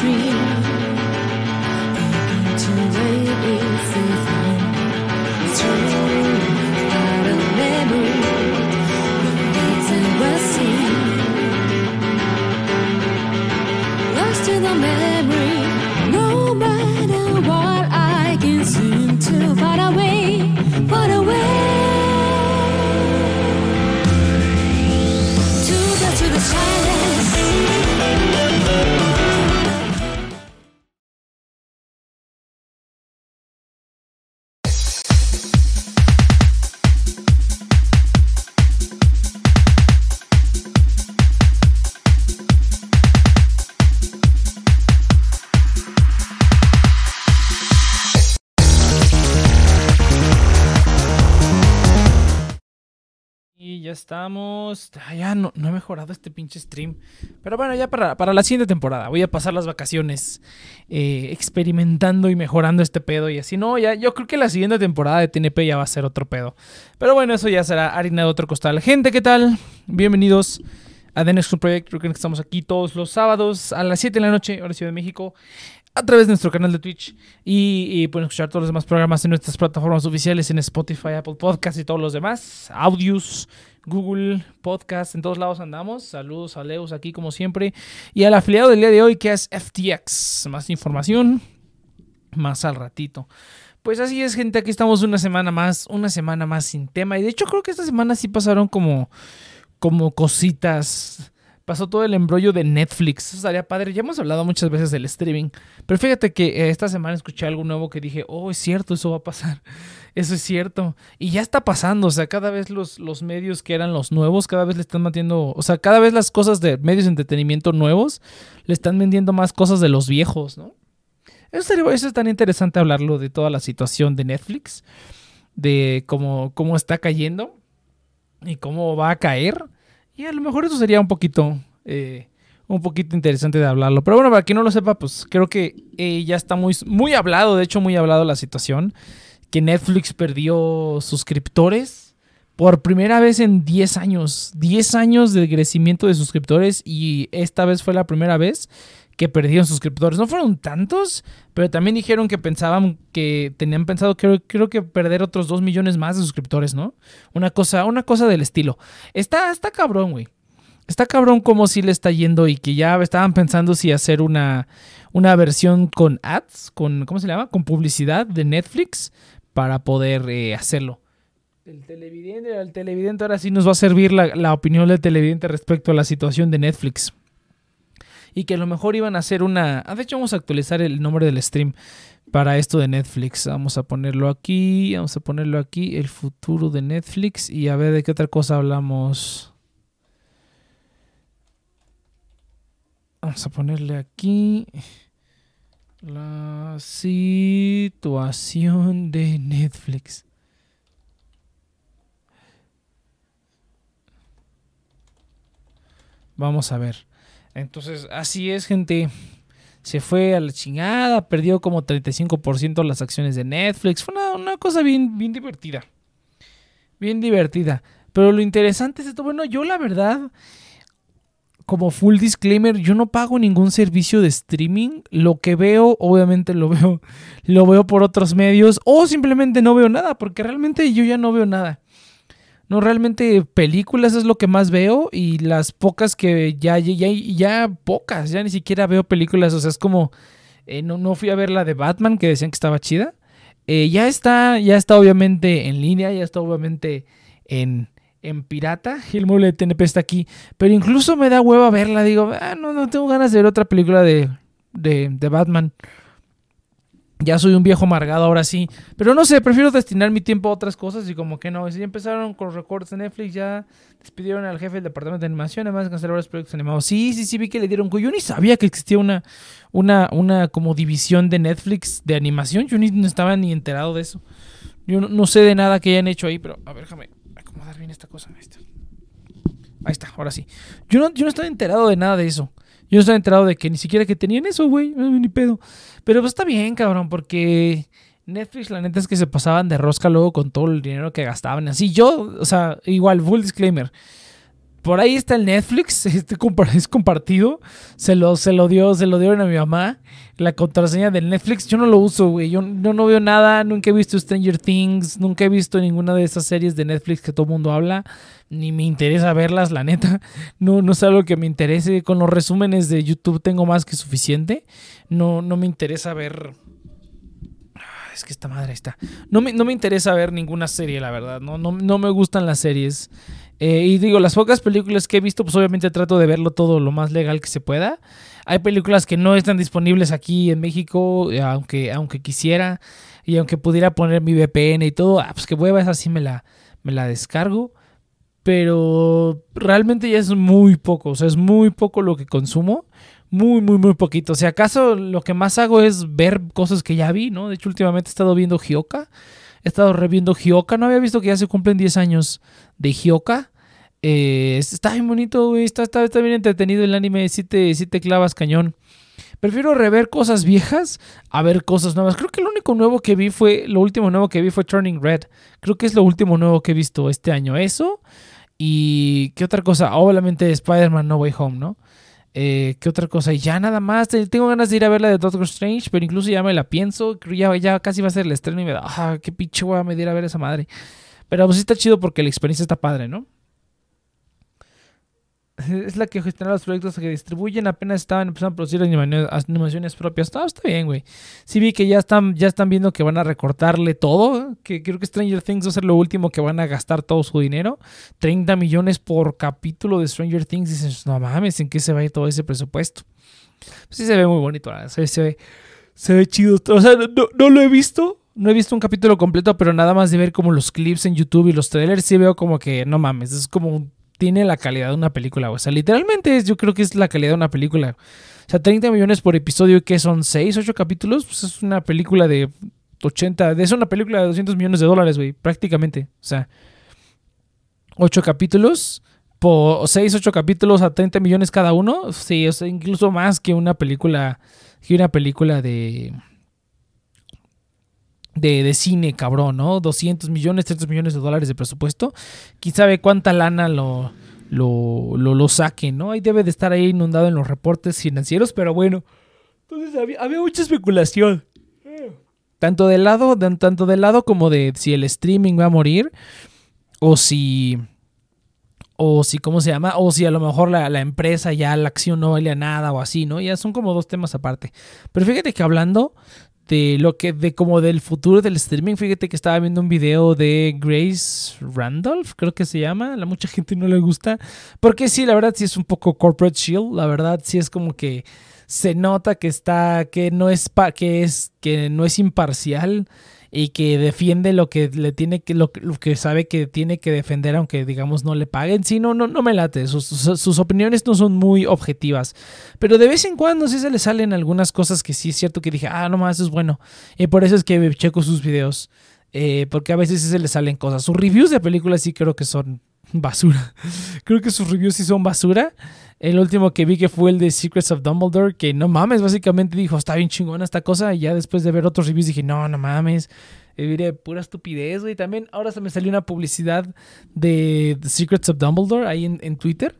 dream. Estamos. Ya no, no, he mejorado este pinche stream. Pero bueno, ya para, para la siguiente temporada. Voy a pasar las vacaciones eh, experimentando y mejorando este pedo. Y así, no, ya yo creo que la siguiente temporada de TNP ya va a ser otro pedo. Pero bueno, eso ya será harina de otro costal. Gente, ¿qué tal? Bienvenidos a The Next Project. Creo que estamos aquí todos los sábados a las 7 de la noche, hora Ciudad de México. A través de nuestro canal de Twitch y, pueden escuchar todos los demás programas en nuestras plataformas oficiales en Spotify, Apple Podcasts y todos los demás. Audios, Google Podcast, en todos lados andamos. Saludos a Leus aquí como siempre. Y al afiliado del día de hoy que es FTX. Más información más al ratito. Pues así es, gente. Aquí estamos una semana más, una semana más sin tema. Y de hecho creo que esta semana sí pasaron como, como cositas pasó todo el embrollo de Netflix. Eso estaría padre. Ya hemos hablado muchas veces del streaming. Pero fíjate que eh, esta semana escuché algo nuevo que dije, oh, es cierto, eso va a pasar. Eso es cierto. Y ya está pasando. O sea, cada vez los, los medios que eran los nuevos, cada vez le están metiendo. O sea, cada vez las cosas de medios de entretenimiento nuevos le están vendiendo más cosas de los viejos, ¿no? Eso, eso es tan interesante hablarlo de toda la situación de Netflix. De cómo, cómo está cayendo. Y cómo va a caer y a lo mejor eso sería un poquito, eh, un poquito interesante de hablarlo. Pero bueno, para quien no lo sepa, pues creo que eh, ya está muy, muy hablado, de hecho muy hablado la situación, que Netflix perdió suscriptores por primera vez en 10 años. 10 años de crecimiento de suscriptores y esta vez fue la primera vez que perdieron suscriptores. No fueron tantos, pero también dijeron que pensaban que tenían pensado, creo, creo que perder otros 2 millones más de suscriptores, ¿no? Una cosa, una cosa del estilo. Está, está cabrón, güey. Está cabrón como si le está yendo y que ya estaban pensando si hacer una, una versión con ads, con, ¿cómo se llama? Con publicidad de Netflix para poder eh, hacerlo. El televidente, el televidente ahora sí nos va a servir la, la opinión del televidente respecto a la situación de Netflix y que a lo mejor iban a hacer una... Ah, de hecho, vamos a actualizar el nombre del stream para esto de Netflix. Vamos a ponerlo aquí, vamos a ponerlo aquí, el futuro de Netflix y a ver de qué otra cosa hablamos. Vamos a ponerle aquí la situación de Netflix. Vamos a ver. Entonces, así es, gente. Se fue a la chingada, perdió como 35% las acciones de Netflix. Fue una, cosa bien, bien divertida. Bien divertida. Pero lo interesante es esto. Bueno, yo la verdad, como full disclaimer, yo no pago ningún servicio de streaming. Lo que veo, obviamente lo veo, lo veo por otros medios. O simplemente no veo nada, porque realmente yo ya no veo nada. No, realmente películas es lo que más veo y las pocas que ya, ya, ya pocas, ya ni siquiera veo películas, o sea, es como, eh, no, no fui a ver la de Batman que decían que estaba chida. Eh, ya está, ya está obviamente en línea, ya está obviamente en, en pirata. El mueble de TNP está aquí. Pero incluso me da hueva verla. Digo, ah, no, no tengo ganas de ver otra película de, de, de Batman. Ya soy un viejo amargado ahora sí. Pero no sé, prefiero destinar mi tiempo a otras cosas y como que no. Si ya empezaron con los recortes de Netflix, ya despidieron al jefe del departamento de animación, además de cancelar los proyectos animados. Sí, sí, sí, vi que le dieron... Yo ni sabía que existía una, una, una como división de Netflix de animación. Yo ni no estaba ni enterado de eso. Yo no, sé de nada que hayan hecho ahí, pero a ver, déjame acomodar bien esta cosa. Ahí está, ahí está ahora sí. Yo no, yo no estaba enterado de nada de eso. Yo no estaba enterado de que ni siquiera que tenían eso, güey. Ni pedo. Pero pues está bien, cabrón, porque Netflix, la neta es que se pasaban de rosca luego con todo el dinero que gastaban. Así yo, o sea, igual, full disclaimer. Por ahí está el Netflix, este es compartido. Se lo, se lo dio, se lo dieron a mi mamá. La contraseña del Netflix, yo no lo uso, güey. Yo, no veo nada, nunca he visto Stranger Things, nunca he visto ninguna de esas series de Netflix que todo el mundo habla. Ni me interesa verlas, la neta. No, no es algo que me interese. Con los resúmenes de YouTube tengo más que suficiente. No, no me interesa ver ah, es que esta madre está. No me, no me, interesa ver ninguna serie, la verdad. No, no, no me gustan las series. Eh, y digo, las pocas películas que he visto, pues obviamente trato de verlo todo lo más legal que se pueda. Hay películas que no están disponibles aquí en México, eh, aunque, aunque quisiera. Y aunque pudiera poner mi VPN y todo, ah, pues que hueva, esa sí me la, me la descargo. Pero realmente ya es muy poco, o sea, es muy poco lo que consumo. Muy, muy, muy poquito. Si acaso lo que más hago es ver cosas que ya vi, ¿no? De hecho, últimamente he estado viendo Hioka. He estado reviendo Hioka. No había visto que ya se cumplen 10 años de Hioka. Eh, está bien bonito, güey. Está, está, bien entretenido el anime. Si te, si te clavas cañón. Prefiero rever cosas viejas a ver cosas nuevas. Creo que lo único nuevo que vi fue. Lo último nuevo que vi fue Turning Red. Creo que es lo último nuevo que he visto este año. Eso. Y. ¿Qué otra cosa? Obviamente Spider-Man No Way Home, ¿no? Eh, ¿Qué otra cosa? Y ya nada más. Tengo ganas de ir a ver la de Doctor Strange, pero incluso ya me la pienso. Ya, ya casi va a ser el estreno y me da, ah, qué pinche a me ir a ver esa madre. Pero pues sí está chido porque la experiencia está padre, ¿no? Es la que gestiona los proyectos que distribuyen. Apenas estaban empezando a producir animaciones propias. Todo está bien, güey. Sí vi que ya están, ya están viendo que van a recortarle todo. Que creo que Stranger Things va a ser lo último que van a gastar todo su dinero. 30 millones por capítulo de Stranger Things. Dices, no mames, ¿en qué se va a ir todo ese presupuesto? sí se ve muy bonito, se, se, ve, se ve chido. O sea, no, no lo he visto. No he visto un capítulo completo, pero nada más de ver como los clips en YouTube y los trailers, sí veo como que, no mames, es como un tiene la calidad de una película. O sea, literalmente yo creo que es la calidad de una película. O sea, 30 millones por episodio, que son 6, 8 capítulos, pues es una película de 80, es una película de 200 millones de dólares, güey, prácticamente. O sea, 8 capítulos, por 6, 8 capítulos a 30 millones cada uno. Sí, o sea, incluso más que una película, que una película de de, cine, cabrón, ¿no? 200 millones, 300 millones de dólares de presupuesto. Quién sabe cuánta lana lo, lo, lo, saque, ¿no? Ahí debe de estar ahí inundado en los reportes financieros, pero bueno. Entonces había, mucha especulación. Tanto del lado, tanto del lado como de si el streaming va a morir. O si. O si, ¿cómo se llama? O si a lo mejor la, la empresa ya la acción no valía nada o así, ¿no? Ya son como dos temas aparte. Pero fíjate que hablando de lo que de como del futuro del streaming. Fíjate que estaba viendo un video de Grace Randolph, creo que se llama. A mucha gente no le gusta. Porque sí, la verdad sí es un poco corporate shield. La verdad sí es como que se nota que está que no es que es que no es imparcial y que defiende lo que le tiene que lo, que sabe que tiene que defender aunque digamos no le paguen. Sí no no, no me late. Sus, opiniones no son muy objetivas. Pero de vez en cuando sí se le salen algunas cosas que sí es cierto que dije ah no más es bueno y por eso es que checo sus videos eh, porque a veces sí se le salen cosas. Sus reviews de películas sí creo que son basura creo que sus reviews sí son basura el último que vi que fue el de Secrets of Dumbledore, que no mames, básicamente dijo, está bien chingona esta cosa. Y ya después de ver otros reviews dije, no, no mames. Y diré, pura estupidez, güey. También ahora se me salió una publicidad de Secrets of Dumbledore ahí en, Twitter.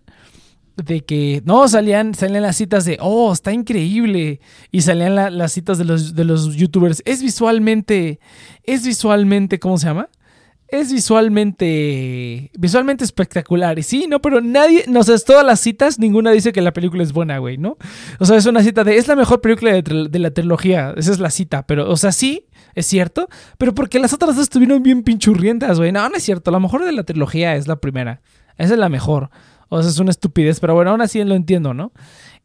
De que, no, salían, salían las citas de, oh, está increíble. Y salían las citas de los, de los youtubers. Es visualmente, es visualmente, ¿cómo se llama? Es visualmente visualmente espectacular. Y sí, no, pero nadie, no sé, todas las citas, ninguna dice que la película es buena, güey, ¿no? O sea, es una cita de, es la mejor película de, la trilogía, esa es la cita, pero, o sea, sí, es cierto, pero porque las otras dos estuvieron bien pinchurrientas, güey. No, no es cierto, la mejor de la trilogía es la primera, esa es la mejor. O sea, es una estupidez, pero bueno, aún así lo entiendo, ¿no?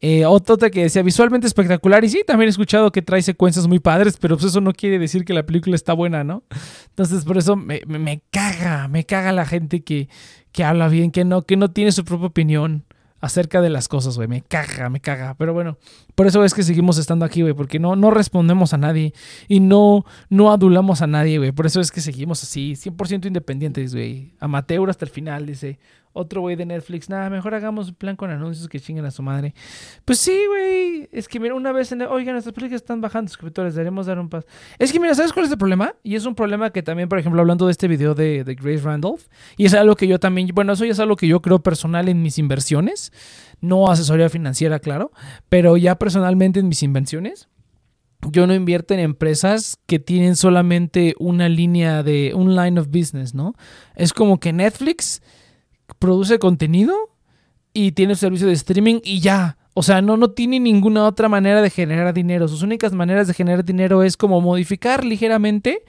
Eh, otra que decía visualmente espectacular. Y sí, también he escuchado que trae secuencias muy padres, pero pues eso no quiere decir que la película está buena, ¿no? Entonces, por eso me, caga, me caga la gente que, que habla bien, que no, que no tiene su propia opinión acerca de las cosas, güey. Me caga, me caga. Pero bueno, por eso es que seguimos estando aquí, güey. Porque no, no respondemos a nadie y no, no adulamos a nadie, güey. Por eso es que seguimos así, 100% independientes, güey. Amateur hasta el final, dice. Otro güey de Netflix, nada, mejor hagamos un plan con anuncios que chinguen a su madre. Pues sí, güey. Es que mira, una vez en. Oigan, nuestras películas están bajando suscriptores, deberemos dar un paso. Es que mira, ¿sabes cuál es el problema? Y es un problema que también, por ejemplo, hablando de este video de, de Grace Randolph, y es algo que yo también. Bueno, eso ya es algo que yo creo personal en mis inversiones. No asesoría financiera, claro. Pero ya personalmente en mis inversiones yo no invierto en empresas que tienen solamente una línea de un line of business, ¿no? Es como que Netflix produce contenido y tiene servicio de streaming y ya. O sea, no, no tiene ninguna otra manera de generar dinero. Sus únicas maneras de generar dinero es como modificar ligeramente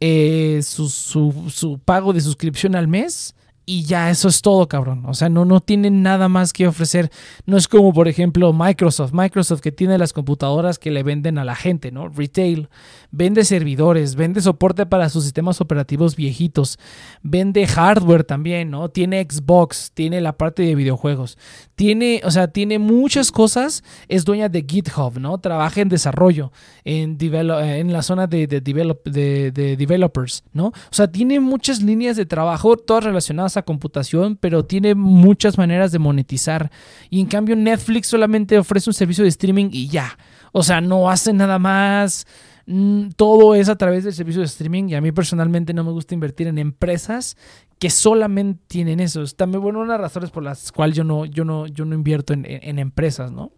eh, su, su, pago de suscripción al mes y ya eso es todo, cabrón. O sea, no, no tienen nada más que ofrecer. No es como, por ejemplo, Microsoft. Microsoft que tiene las computadoras que le venden a la gente, ¿no? Retail. Vende servidores, vende soporte para sus sistemas operativos viejitos. Vende hardware también, ¿no? Tiene Xbox, tiene la parte de videojuegos. Tiene, o sea, tiene muchas cosas. Es dueña de GitHub, ¿no? Trabaja en desarrollo, en, en la zona de, de, de developers, ¿no? O sea, tiene muchas líneas de trabajo, todas relacionadas a computación, pero tiene muchas maneras de monetizar. Y en cambio Netflix solamente ofrece un servicio de streaming y ya. O sea, no hace nada más. Mm, todo es a través del servicio de streaming y a mí personalmente no me gusta invertir en empresas que solamente tienen eso. Es también, bueno, una de las razones por las cuales yo no, yo no, yo no invierto en, en empresas, ¿no?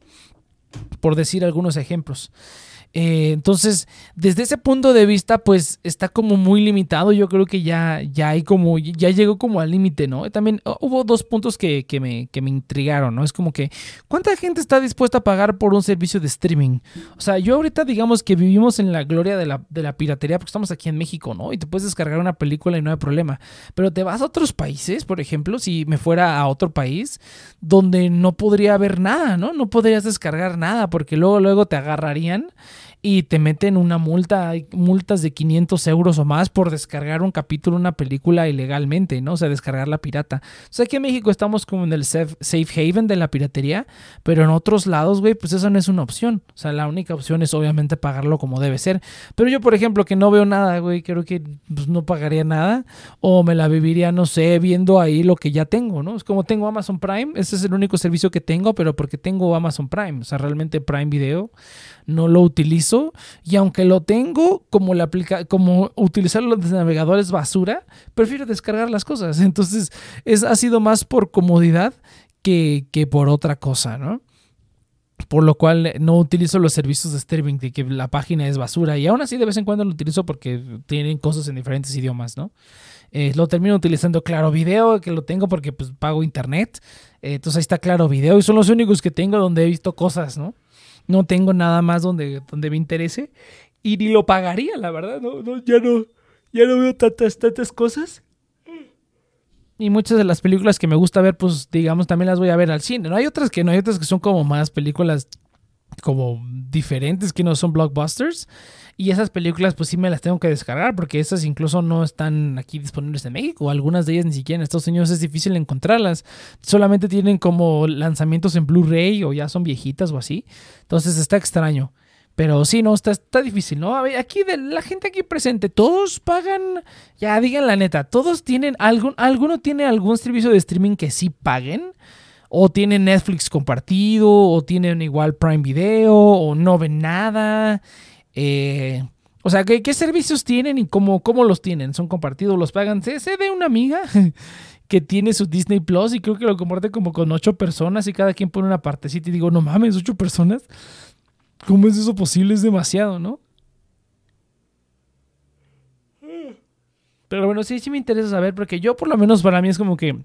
Por decir algunos ejemplos. Eh, entonces, desde ese punto de vista, pues está como muy limitado. Yo creo que ya, ya hay como, ya llegó como al límite, ¿no? También oh, hubo dos puntos que, que, me, que me intrigaron, ¿no? Es como que, ¿cuánta gente está dispuesta a pagar por un servicio de streaming? O sea, yo ahorita digamos que vivimos en la gloria de la, de la piratería porque estamos aquí en México, ¿no? Y te puedes descargar una película y no hay problema. Pero te vas a otros países, por ejemplo, si me fuera a otro país donde no podría haber nada, ¿no? No podrías descargar nada porque luego, luego te agarrarían y te meten una multa, hay multas de 500 euros o más por descargar un capítulo, una película ilegalmente, ¿no? O sea, descargar la pirata. O sea, aquí en México estamos como en el safe, haven de la piratería, pero en otros lados, güey, pues eso no es una opción. O sea, la única opción es obviamente pagarlo como debe ser. Pero yo, por ejemplo, que no veo nada, güey, creo que pues, no pagaría nada o me la viviría, no sé, viendo ahí lo que ya tengo, ¿no? Es como tengo Amazon Prime, ese es el único servicio que tengo, pero porque tengo Amazon Prime, o sea, realmente Prime Video no lo utilizo y aunque lo tengo como la aplica como utilizar los navegadores basura, prefiero descargar las cosas. Entonces, es, ha sido más por comodidad que, que por otra cosa, ¿no? por lo cual no utilizo los servicios de streaming de que la página es basura y aún así de vez en cuando lo utilizo porque tienen cosas en diferentes idiomas, ¿no? Eh, lo termino utilizando Claro Video, que lo tengo porque pues pago internet, eh, entonces ahí está Claro Video y son los únicos que tengo donde he visto cosas, ¿no? No tengo nada más donde, donde me interese. Y ni lo pagaría, la verdad. No, no, ya no. Ya no veo tantas, tantas cosas. Y muchas de las películas que me gusta ver, pues digamos, también las voy a ver al cine. No hay otras que no, hay otras que son como más películas como diferentes que no son blockbusters. Y esas películas pues sí me las tengo que descargar porque esas incluso no están aquí disponibles en México. Algunas de ellas ni siquiera en Estados Unidos es difícil encontrarlas. Solamente tienen como lanzamientos en Blu-ray o ya son viejitas o así. Entonces está extraño. Pero sí, no, está, está difícil, ¿no? Aquí de la gente aquí presente, todos pagan, ya digan la neta, todos tienen algún, alguno tiene algún servicio de streaming que sí paguen o tienen Netflix compartido, o tienen igual Prime Video, o no ven nada. Eh, o sea, ¿qué, servicios tienen y cómo, cómo los tienen? ¿Son compartidos? ¿Los pagan? Sé, de una amiga que tiene su Disney Plus y creo que lo comparte como con ocho personas y cada quien pone una partecita y digo, no mames, ocho personas. ¿Cómo es eso posible? Es demasiado, ¿no? Pero bueno, sí, sí me interesa saber porque yo por lo menos para mí es como que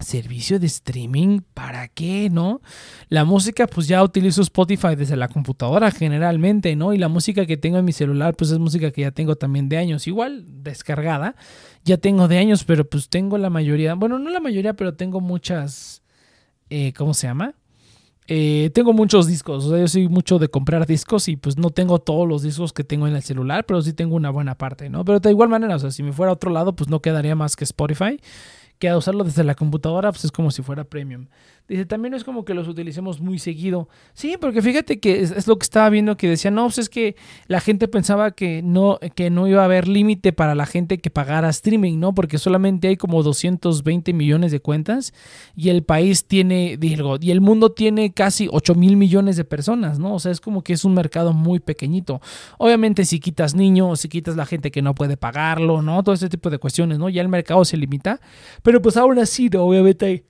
servicio de streaming, ¿para qué, no? La música, pues ya utilizo Spotify desde la computadora generalmente, ¿no? Y la música que tengo en mi celular, pues es música que ya tengo también de años, igual descargada, ya tengo de años, pero pues tengo la mayoría, bueno, no la mayoría, pero tengo muchas, eh, ¿cómo se llama? Eh, tengo muchos discos, o sea, yo soy mucho de comprar discos y pues no tengo todos los discos que tengo en el celular, pero sí tengo una buena parte, ¿no? Pero de igual manera, o sea, si me fuera a otro lado, pues no quedaría más que Spotify que a usarlo desde la computadora pues es como si fuera premium. Dice, también no es como que los utilicemos muy seguido. Sí, porque fíjate que es, lo que estaba viendo que decía, no, pues es que la gente pensaba que no, que no iba a haber límite para la gente que pagara streaming, ¿no? Porque solamente hay como 220 millones de cuentas y el país tiene, digo, y el mundo tiene casi 8 mil millones de personas, ¿no? O sea, es como que es un mercado muy pequeñito. Obviamente si quitas niños, si quitas la gente que no puede pagarlo, ¿no? Todo ese tipo de cuestiones, ¿no? Ya el mercado se limita. Pero pues aún así, obviamente hay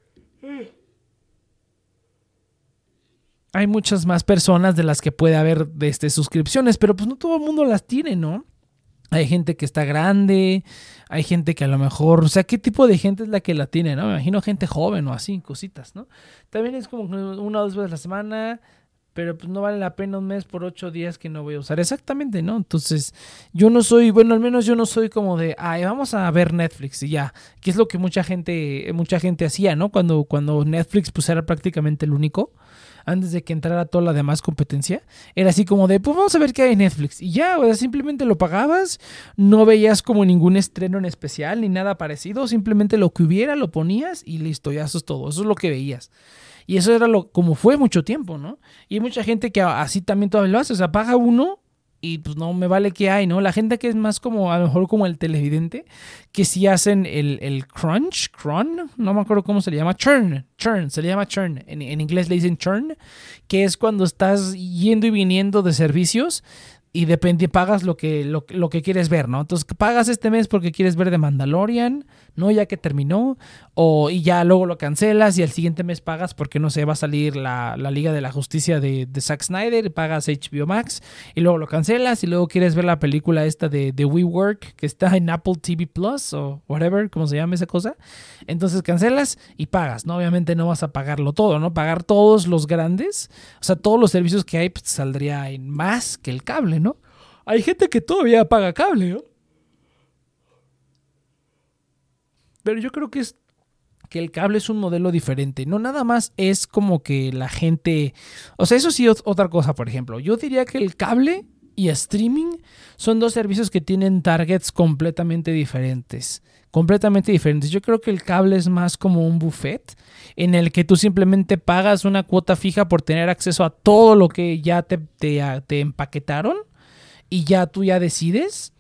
muchas más personas de las que puede haber de este, suscripciones, pero pues no todo el mundo las tiene, ¿no? Hay gente que está grande, hay gente que a lo mejor, o sea, ¿qué tipo de gente es la que la tiene, no? Me imagino gente joven o así, cositas, ¿no? También es como una o dos veces a la semana, pero pues no vale la pena un mes por ocho días que no voy a usar. Exactamente, ¿no? Entonces, yo no soy, bueno, al menos yo no soy como de, ay, vamos a ver Netflix y ya, que es lo que mucha gente, mucha gente hacía, ¿no? Cuando, cuando Netflix pues era prácticamente el único antes de que entrara toda la demás competencia, era así como de, pues vamos a ver qué hay en Netflix. Y ya, o sea, simplemente lo pagabas, no veías como ningún estreno en especial ni nada parecido, simplemente lo que hubiera lo ponías y listo, ya eso es todo, eso es lo que veías. Y eso era lo como fue mucho tiempo, ¿no? Y hay mucha gente que así también todavía lo hace, o sea, paga uno y pues no me vale que hay, ¿no? La gente que es más como, a lo mejor como el televidente, que sí hacen el, el crunch, crunch, no me acuerdo cómo se le llama, churn, churn, se le llama churn, en, en inglés le dicen churn, que es cuando estás yendo y viniendo de servicios y depende, pagas lo que, lo, lo, que quieres ver, ¿no? Entonces pagas este mes porque quieres ver The Mandalorian, ¿no? Ya que terminó, o y ya luego lo cancelas y al siguiente mes pagas porque no sé, va a salir la, Liga de la Justicia de, de, Zack Snyder, pagas HBO Max y luego lo cancelas y luego quieres ver la película esta de, de WeWork que está en Apple TV Plus o whatever, como se llama esa cosa. Entonces cancelas y pagas, ¿no? Obviamente no vas a pagarlo todo, ¿no? Pagar todos los grandes, o sea, todos los servicios que hay pues, saldría en más que el cable, ¿no? Hay gente que todavía paga cable, ¿no? Pero yo creo que es que el cable es un modelo diferente. No nada más es como que la gente... O sea, eso sí otra cosa, por ejemplo. Yo diría que el cable y streaming son dos servicios que tienen targets completamente diferentes. Completamente diferentes. Yo creo que el cable es más como un buffet en el que tú simplemente pagas una cuota fija por tener acceso a todo lo que ya te, te, te empaquetaron y ya tú ya decides.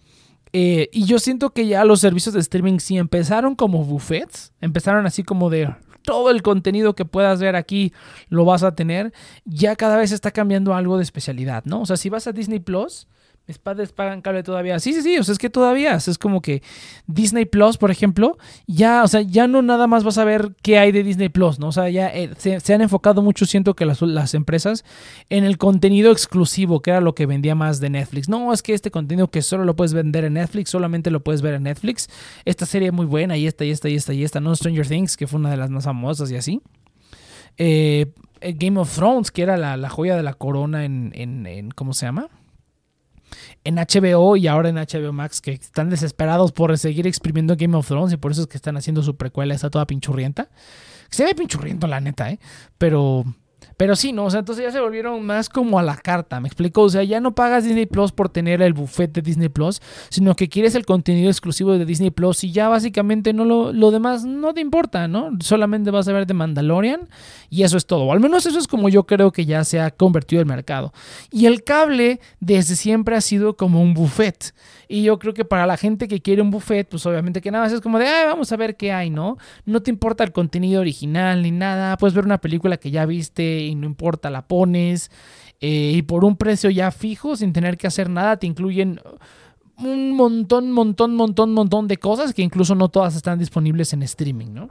Eh, y yo siento que ya los servicios de streaming sí empezaron como buffets, empezaron así como de todo el contenido que puedas ver aquí lo vas a tener. Ya cada vez está cambiando algo de especialidad, ¿no? O sea, si vas a Disney Plus, mis pagan cable todavía. Sí, sí, sí, o sea, es que todavía es como que Disney Plus, por ejemplo, ya, o sea, ya no nada más vas a ver qué hay de Disney Plus, ¿no? O sea, ya eh, se, han enfocado mucho, siento que las, las, empresas, en el contenido exclusivo, que era lo que vendía más de Netflix. No, es que este contenido que solo lo puedes vender en Netflix, solamente lo puedes ver en Netflix. Esta serie muy buena, y esta, y esta, y esta, y esta, ¿no? Stranger Things, que fue una de las más famosas y así. Eh, eh, Game of Thrones, que era la, joya de la corona en, en ¿cómo se llama? En HBO y ahora en HBO Max que están desesperados por seguir exprimiendo Game of Thrones y por eso es que están haciendo su precuela, está toda pinchurrienta. Se ve pinchurriento la neta, ¿eh? Pero pero sí, ¿no? O sea, entonces ya se volvieron más como a la carta, ¿me explico? O sea, ya no pagas Disney Plus por tener el buffet de Disney Plus, sino que quieres el contenido exclusivo de Disney Plus y ya básicamente no lo, lo demás no te importa, ¿no? Solamente vas a ver de Mandalorian y eso es todo. O al menos eso es como yo creo que ya se ha convertido el mercado. Y el cable desde siempre ha sido como un buffet. Y yo creo que para la gente que quiere un buffet, pues obviamente que nada más es como de, Ay, vamos a ver qué hay, ¿no? No te importa el contenido original ni nada. Puedes ver una película que ya viste y no importa, la pones. Eh, y por un precio ya fijo, sin tener que hacer nada, te incluyen un montón, montón, montón, montón de cosas que incluso no todas están disponibles en streaming, ¿no?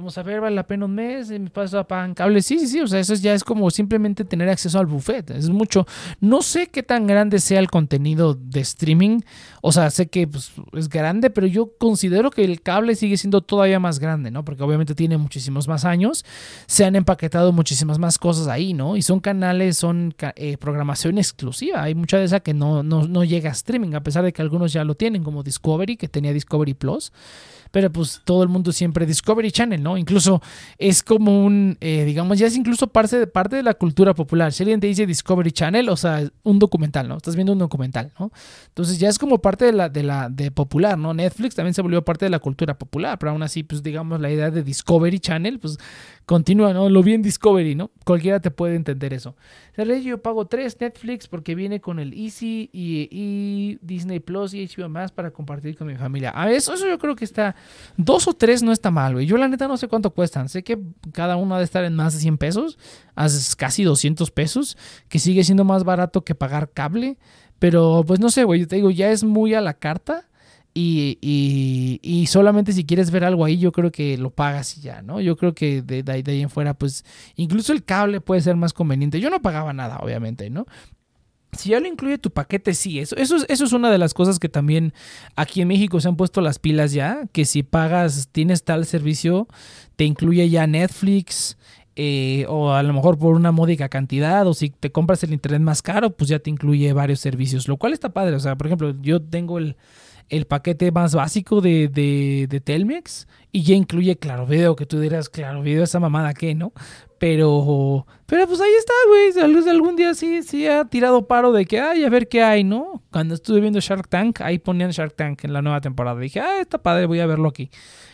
Vamos a ver, vale la pena un mes, mi paso pagan cable. Sí, sí, sí, o sea, eso ya es como simplemente tener acceso al buffet. Es mucho. No sé qué tan grande sea el contenido de streaming. O sea, sé que pues, es grande, pero yo considero que el cable sigue siendo todavía más grande, ¿no? Porque obviamente tiene muchísimos más años. Se han empaquetado muchísimas más cosas ahí, ¿no? Y son canales, son eh, programación exclusiva. Hay mucha de esa que no, no, no llega a streaming, a pesar de que algunos ya lo tienen, como Discovery, que tenía Discovery Plus pero pues todo el mundo siempre Discovery Channel, ¿no? Incluso es como un, eh, digamos, ya es incluso parte de, parte de la cultura popular. Si alguien te dice Discovery Channel, o sea, un documental, ¿no? Estás viendo un documental, ¿no? Entonces ya es como parte de la, de la, de popular, ¿no? Netflix también se volvió parte de la cultura popular, pero aún así, pues digamos, la idea de Discovery Channel, pues continúa, ¿no? Lo vi en Discovery, ¿no? Cualquiera te puede entender eso. yo pago tres Netflix porque viene con el Easy y, Disney Plus y HBO más para compartir con mi familia. A eso, eso yo creo que está. Dos o tres no está mal, güey. Yo la neta no sé cuánto cuestan. Sé que cada uno ha de estar en más de 100 pesos, casi 200 pesos, que sigue siendo más barato que pagar cable. Pero pues no sé, güey. Yo te digo, ya es muy a la carta. Y, solamente si quieres ver algo ahí, yo creo que lo pagas y ya, ¿no? Yo creo que de, de, ahí en fuera, pues incluso el cable puede ser más conveniente. Yo no pagaba nada, obviamente, ¿no? Si ya lo incluye tu paquete, sí, eso, eso, eso es una de las cosas que también aquí en México se han puesto las pilas ya, que si pagas, tienes tal servicio, te incluye ya Netflix, eh, o a lo mejor por una módica cantidad, o si te compras el internet más caro, pues ya te incluye varios servicios, lo cual está padre. O sea, por ejemplo, yo tengo el, el paquete más básico de, de, de, Telmex y ya incluye Claro Video, que tú dirás, Claro Video, esa mamada que, ¿no? Pero, pero pues ahí está, güey. Algún día sí, sí ha tirado paro de que, ay, a ver qué hay, ¿no? Cuando estuve viendo Shark Tank, ahí ponían Shark Tank en la nueva temporada. Dije, ah, está padre, voy a verlo aquí.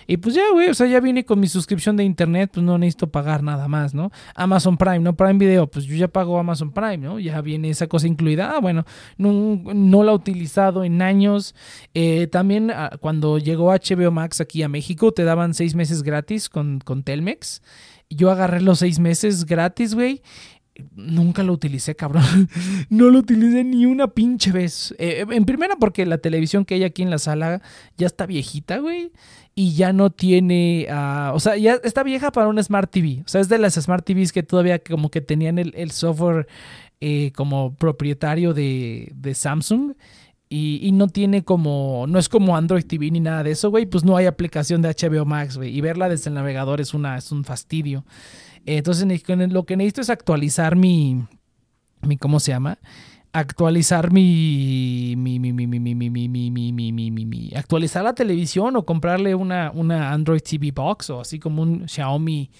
Y pues ya, güey, o sea, ya vine con mi suscripción de internet, pues no necesito pagar nada más, ¿no? Amazon Prime, ¿no? Prime Video, pues yo ya pago Amazon Prime, ¿no? Ya viene esa cosa incluida. Ah, bueno, no, no la he utilizado en años. Eh, también ah, cuando llegó HBO Max aquí a México, te daban seis meses gratis con, con Telmex. Yo agarré los seis meses gratis, güey. Nunca lo utilicé, cabrón. no lo utilicé ni una pinche vez. Eh, en primera, porque la televisión que hay aquí en la sala ya está viejita, güey. Y ya no tiene. Ah, o sea, ya está vieja para un Smart TV. O sea, es de las Smart TVs que todavía como que tenían el, software eh, como propietario de Samsung. Y, no tiene como, no es como Android TV ni nada de eso, güey, pues no hay aplicación de HBO Max, güey. Y verla desde el navegador es, una, es un fastidio. Entonces lo que necesito es actualizar mi, mi ¿cómo se llama? Actualizar mi, mi, mi, mi, mi, mi, mi, mi, mi, mi, actualizar la televisión o comprarle una, una Android TV Box o así como un Xiaomi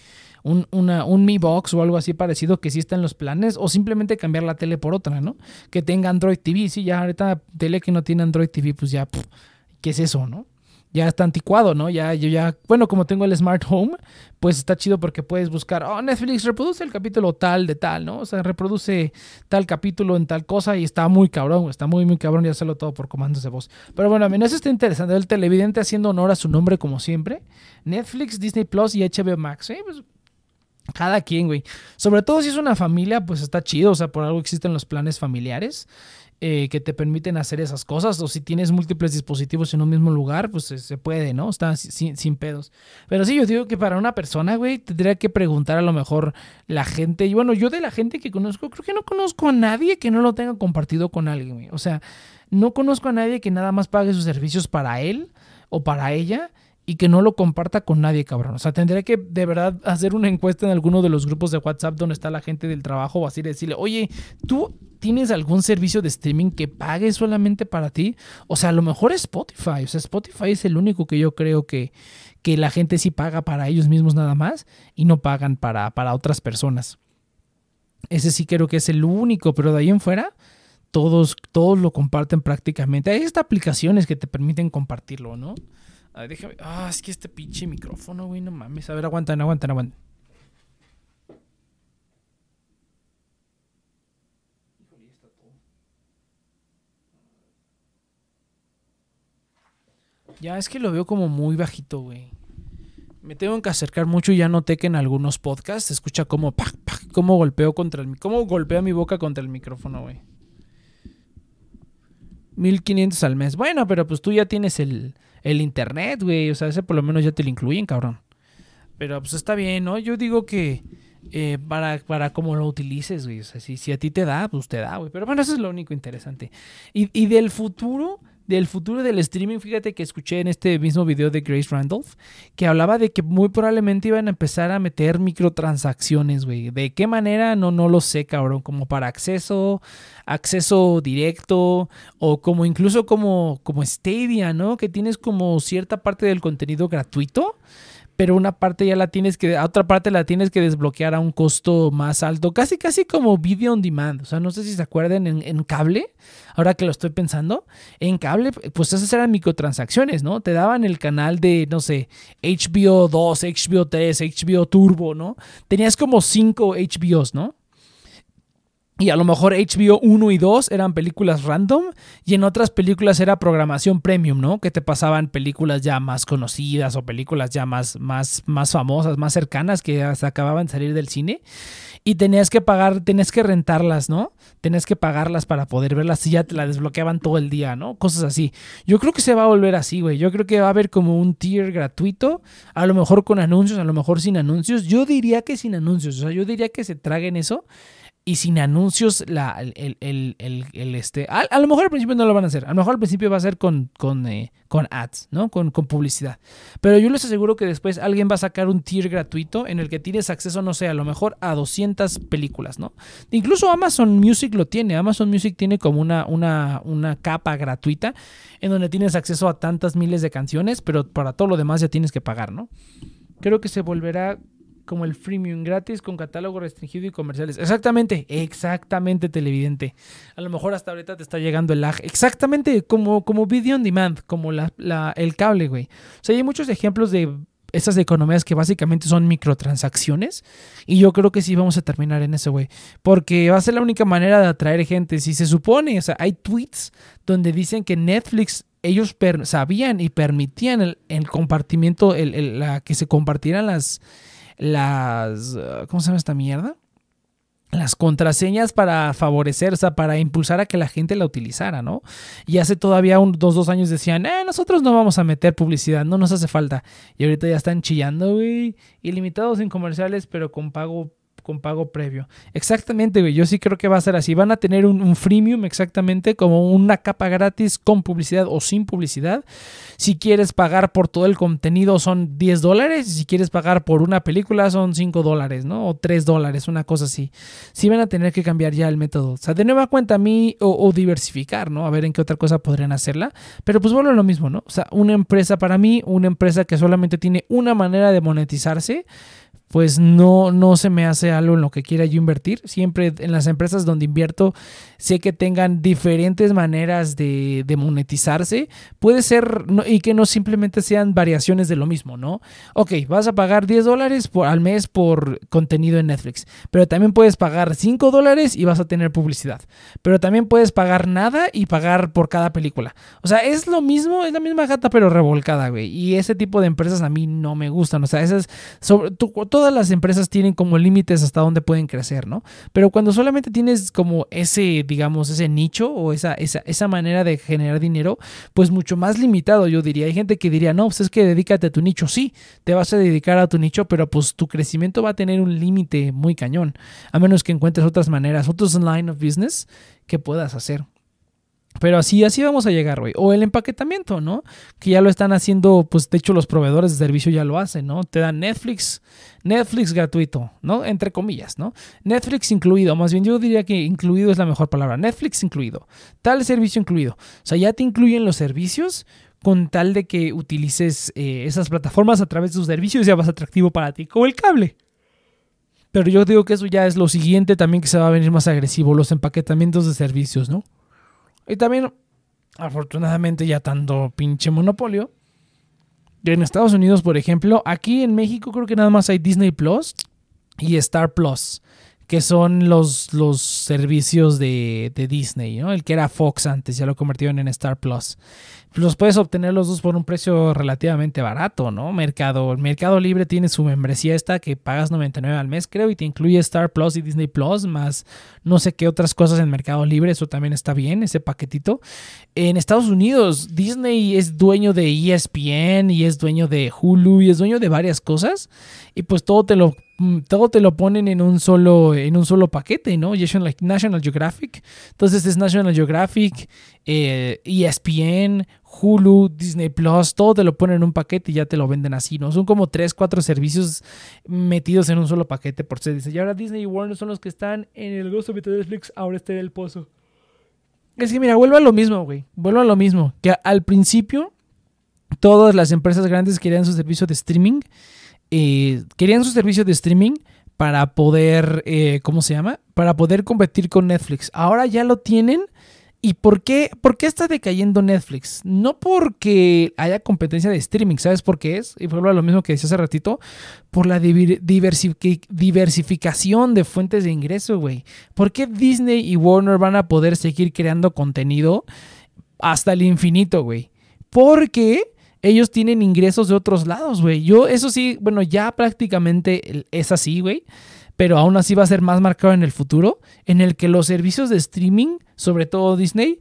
un, una, un Mi Box o algo así parecido que sí está en los planes, o simplemente cambiar la tele por otra, ¿no? Que tenga Android TV. Sí, ya ahorita tele que no tiene Android TV, pues ya, ¿qué es eso, no? Ya está anticuado, ¿no? Ya, yo ya, bueno, como tengo el Smart Home, pues está chido porque puedes buscar, oh, Netflix reproduce el capítulo tal de tal, ¿no? O sea, reproduce tal capítulo en tal cosa y está muy cabrón, está muy, muy cabrón y hacerlo todo por comandos de voz. Pero bueno, a mí eso está interesante. El televidente haciendo honor a su nombre como siempre. Netflix, Disney Plus y HBO Max. ¿eh? Pues cada quien, güey. Sobre todo si es una familia, pues está chido. O sea, por algo existen los planes familiares eh, que te permiten hacer esas cosas. O si tienes múltiples dispositivos en un mismo lugar, pues se, puede, ¿no? Está sin, sin, pedos. Pero sí, yo digo que para una persona, güey, tendría que preguntar a lo mejor la gente. Y bueno, yo de la gente que conozco, creo que no conozco a nadie que no lo tenga compartido con alguien, güey. O sea, no conozco a nadie que nada más pague sus servicios para él o para ella y que no lo comparta con nadie, cabrón. O sea, tendría que de verdad hacer una encuesta en alguno de los grupos de WhatsApp donde está la gente del trabajo o así decirle, oye, ¿tú tienes algún servicio de streaming que pague solamente para ti? O sea, a lo mejor Spotify. O sea, Spotify es el único que yo creo que, que la gente sí paga para ellos mismos nada más y no pagan para, para otras personas. Ese sí creo que es el único, pero de ahí en fuera, todos, todos lo comparten prácticamente. Hay estas aplicaciones que te permiten compartirlo, ¿no? A ver, déjame. Ah, es que este pinche micrófono, güey, no mames. A ver, aguantan, aguantan, aguantan. Ya es que lo veo como muy bajito, güey. Me tengo que acercar mucho y ya noté que en algunos podcasts se escucha como pac, pac, como golpeo contra el cómo golpea mi boca contra el micrófono, güey. 1500 al mes. Bueno, pero pues tú ya tienes el, el internet, güey. O sea, ese por lo menos ya te lo incluyen, cabrón. Pero pues está bien, ¿no? Yo digo que eh, para, para cómo lo utilices, güey. O sea, si, si, a ti te da, pues te da, güey. Pero bueno, eso es lo único interesante. Y, y del futuro, del futuro del streaming, fíjate que escuché en este mismo video de Grace Randolph que hablaba de que muy probablemente iban a empezar a meter microtransacciones, güey. ¿De qué manera? No, no lo sé, cabrón. Como para acceso, acceso directo o como incluso como, como Stadia, ¿no? Que tienes como cierta parte del contenido gratuito pero una parte ya la tienes que, otra parte la tienes que desbloquear a un costo más alto, casi casi como video on demand, o sea, no sé si se acuerdan en, cable, ahora que lo estoy pensando, en cable, pues esas eran microtransacciones, ¿no? Te daban el canal de, no sé, HBO 2, HBO 3, HBO Turbo, ¿no? Tenías como cinco HBOs, ¿no? Y a lo mejor HBO 1 y 2 eran películas random y en otras películas era programación premium, ¿no? Que te pasaban películas ya más conocidas o películas ya más, más, más famosas, más cercanas que hasta acababan de salir del cine. Y tenías que pagar, tenías que rentarlas, ¿no? Tenías que pagarlas para poder verlas y ya te la desbloqueaban todo el día, ¿no? Cosas así. Yo creo que se va a volver así, güey. Yo creo que va a haber como un tier gratuito, a lo mejor con anuncios, a lo mejor sin anuncios. Yo diría que sin anuncios, o sea, yo diría que se traguen eso y sin anuncios la, el, el, el, este a, lo mejor al principio no lo van a hacer a lo mejor al principio va a ser con con, eh, con ads no con, con, publicidad. Pero yo les aseguro que después alguien va a sacar un tier gratuito en el que tienes acceso no sé a lo mejor a 200 películas no incluso Amazon Music lo tiene. Amazon Music tiene como una una, una capa gratuita en donde tienes acceso a tantas miles de canciones pero para todo lo demás ya tienes que pagar no creo que se volverá como el freemium gratis con catálogo restringido y comerciales. Exactamente, exactamente, televidente. A lo mejor hasta ahorita te está llegando el lag. Exactamente, como, como video on demand, como la, el cable, güey. O sea, hay muchos ejemplos de esas economías que básicamente son microtransacciones. Y yo creo que sí vamos a terminar en eso, güey. Porque va a ser la única manera de atraer gente. Si se supone, o sea, hay tweets donde dicen que Netflix ellos sabían y permitían el, el compartimiento, el, la, que se compartieran las, las... ¿Cómo se llama esta mierda? las contraseñas para favorecer, o sea, para impulsar a que la gente la utilizara, ¿no? Y hace todavía unos dos, dos años decían, eh, nosotros no vamos a meter publicidad, no nos hace falta. Y ahorita ya están chillando, güey, ilimitados en comerciales, pero con pago con pago previo. Exactamente, güey. Yo sí creo que va a ser así. Van a tener un, freemium exactamente como una capa gratis con publicidad o sin publicidad. Si quieres pagar por todo el contenido son 10 dólares. Si quieres pagar por una película son 5 dólares, ¿no? O 3 dólares, una cosa así. Sí van a tener que cambiar ya el método. O sea, de nueva cuenta a mí o, diversificar, ¿no? A ver en qué otra cosa podrían hacerla. Pero pues bueno, lo mismo, ¿no? O sea, una empresa para mí, una empresa que solamente tiene una manera de monetizarse pues no, no se me hace algo en lo que quiera yo invertir. Siempre en las empresas donde invierto sé que tengan diferentes maneras de, monetizarse. Puede ser y que no simplemente sean variaciones de lo mismo, ¿no? Ok, vas a pagar 10 dólares al mes por contenido en Netflix, pero también puedes pagar 5 dólares y vas a tener publicidad. Pero también puedes pagar nada y pagar por cada película. O sea, es lo mismo, es la misma gata pero revolcada, güey. Y ese tipo de empresas a mí no me gustan. O sea, esas todas las empresas tienen como límites hasta dónde pueden crecer, ¿no? Pero cuando solamente tienes como ese, digamos, ese nicho o esa, esa, esa manera de generar dinero, pues mucho más limitado, yo diría. Hay gente que diría, no, pues es que dedícate a tu nicho. Sí, te vas a dedicar a tu nicho, pero pues tu crecimiento va a tener un límite muy cañón, a menos que encuentres otras maneras, otros line of business que puedas hacer. Pero así, así vamos a llegar, güey. O el empaquetamiento, ¿no? Que ya lo están haciendo, pues de hecho los proveedores de servicio ya lo hacen, ¿no? Te dan Netflix, Netflix gratuito, ¿no? Entre comillas, ¿no? Netflix incluido, más bien yo diría que incluido es la mejor palabra. Netflix incluido, tal servicio incluido. O sea, ya te incluyen los servicios con tal de que utilices eh, esas plataformas a través de sus servicios y sea más atractivo para ti, como el cable. Pero yo digo que eso ya es lo siguiente también que se va a venir más agresivo, los empaquetamientos de servicios, ¿no? Y también, afortunadamente, ya tanto pinche monopolio. En Estados Unidos, por ejemplo, aquí en México creo que nada más hay Disney Plus y Star Plus, que son los, los servicios de, de Disney, ¿no? El que era Fox antes, ya lo convirtieron en Star Plus los puedes obtener los dos por un precio relativamente barato, ¿no? Mercado, Mercado Libre tiene su membresía esta que pagas 99 al mes, creo, y te incluye Star Plus y Disney Plus, más no sé qué otras cosas en Mercado Libre, eso también está bien, ese paquetito. En Estados Unidos, Disney es dueño de ESPN y es dueño de Hulu y es dueño de varias cosas, y pues todo te lo todo te lo ponen en un solo, en un solo paquete, ¿no? National Geographic. Entonces es National Geographic, eh, ESPN, Hulu, Disney Plus, todo te lo ponen en un paquete y ya te lo venden así, ¿no? Son como 3, 4 servicios metidos en un solo paquete por se dice. Y ahora Disney y Warner son los que están en el Ghost of Netflix, ahora está el pozo. Es que mira, vuelvo a lo mismo, güey. Vuelvo a lo mismo. Que al principio todas las empresas grandes querían su servicio de streaming querían su servicio de streaming para poder, eh, ¿cómo se llama? Para poder competir con Netflix. Ahora ya lo tienen. ¿Y por qué, por qué está decayendo Netflix? No porque haya competencia de streaming, ¿sabes por qué es? Y fue lo mismo que decía hace ratito, por la diversificación de fuentes de ingreso, güey. ¿Por qué Disney y Warner van a poder seguir creando contenido hasta el infinito, güey? Porque ellos tienen ingresos de otros lados, güey. Yo, eso sí, bueno, ya prácticamente es así, güey. Pero aún así va a ser más marcado en el futuro, en el que los servicios de streaming, sobre todo Disney,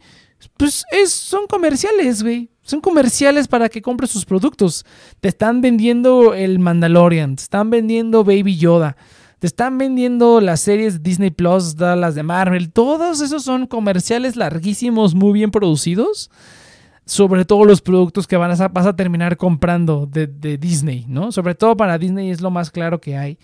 pues es, son comerciales, güey. Son comerciales para que compres sus productos. Te están vendiendo el Mandalorian, te están vendiendo Baby Yoda, te están vendiendo las series Disney Plus, las de Marvel. Todos esos son comerciales larguísimos, muy bien producidos sobre todo los productos que van a, vas a terminar comprando de, Disney, ¿no? Sobre todo para Disney es lo más claro que hay.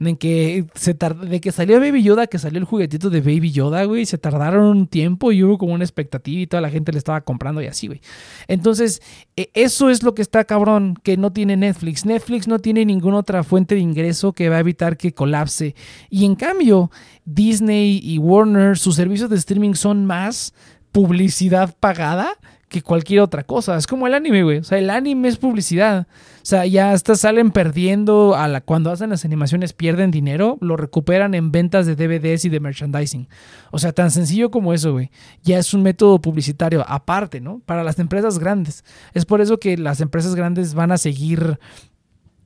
En que se de que salió Baby Yoda, que salió el juguetito de Baby Yoda, güey, se tardaron un tiempo y hubo como una expectativa y toda la gente le estaba comprando y así, güey. Entonces, e, eso es lo que está cabrón, que no tiene Netflix. Netflix no tiene ninguna otra fuente de ingreso que va a evitar que colapse. Y en cambio, Disney y Warner, sus servicios de streaming son más publicidad pagada que cualquier otra cosa. Es como el anime, güey. O sea, el anime es publicidad. O sea, ya hasta salen perdiendo a la, cuando hacen las animaciones pierden dinero, lo recuperan en ventas de DVDs y de merchandising. O sea, tan sencillo como eso, güey. Ya es un método publicitario aparte, ¿no? Para las empresas grandes. Es por eso que las empresas grandes van a seguir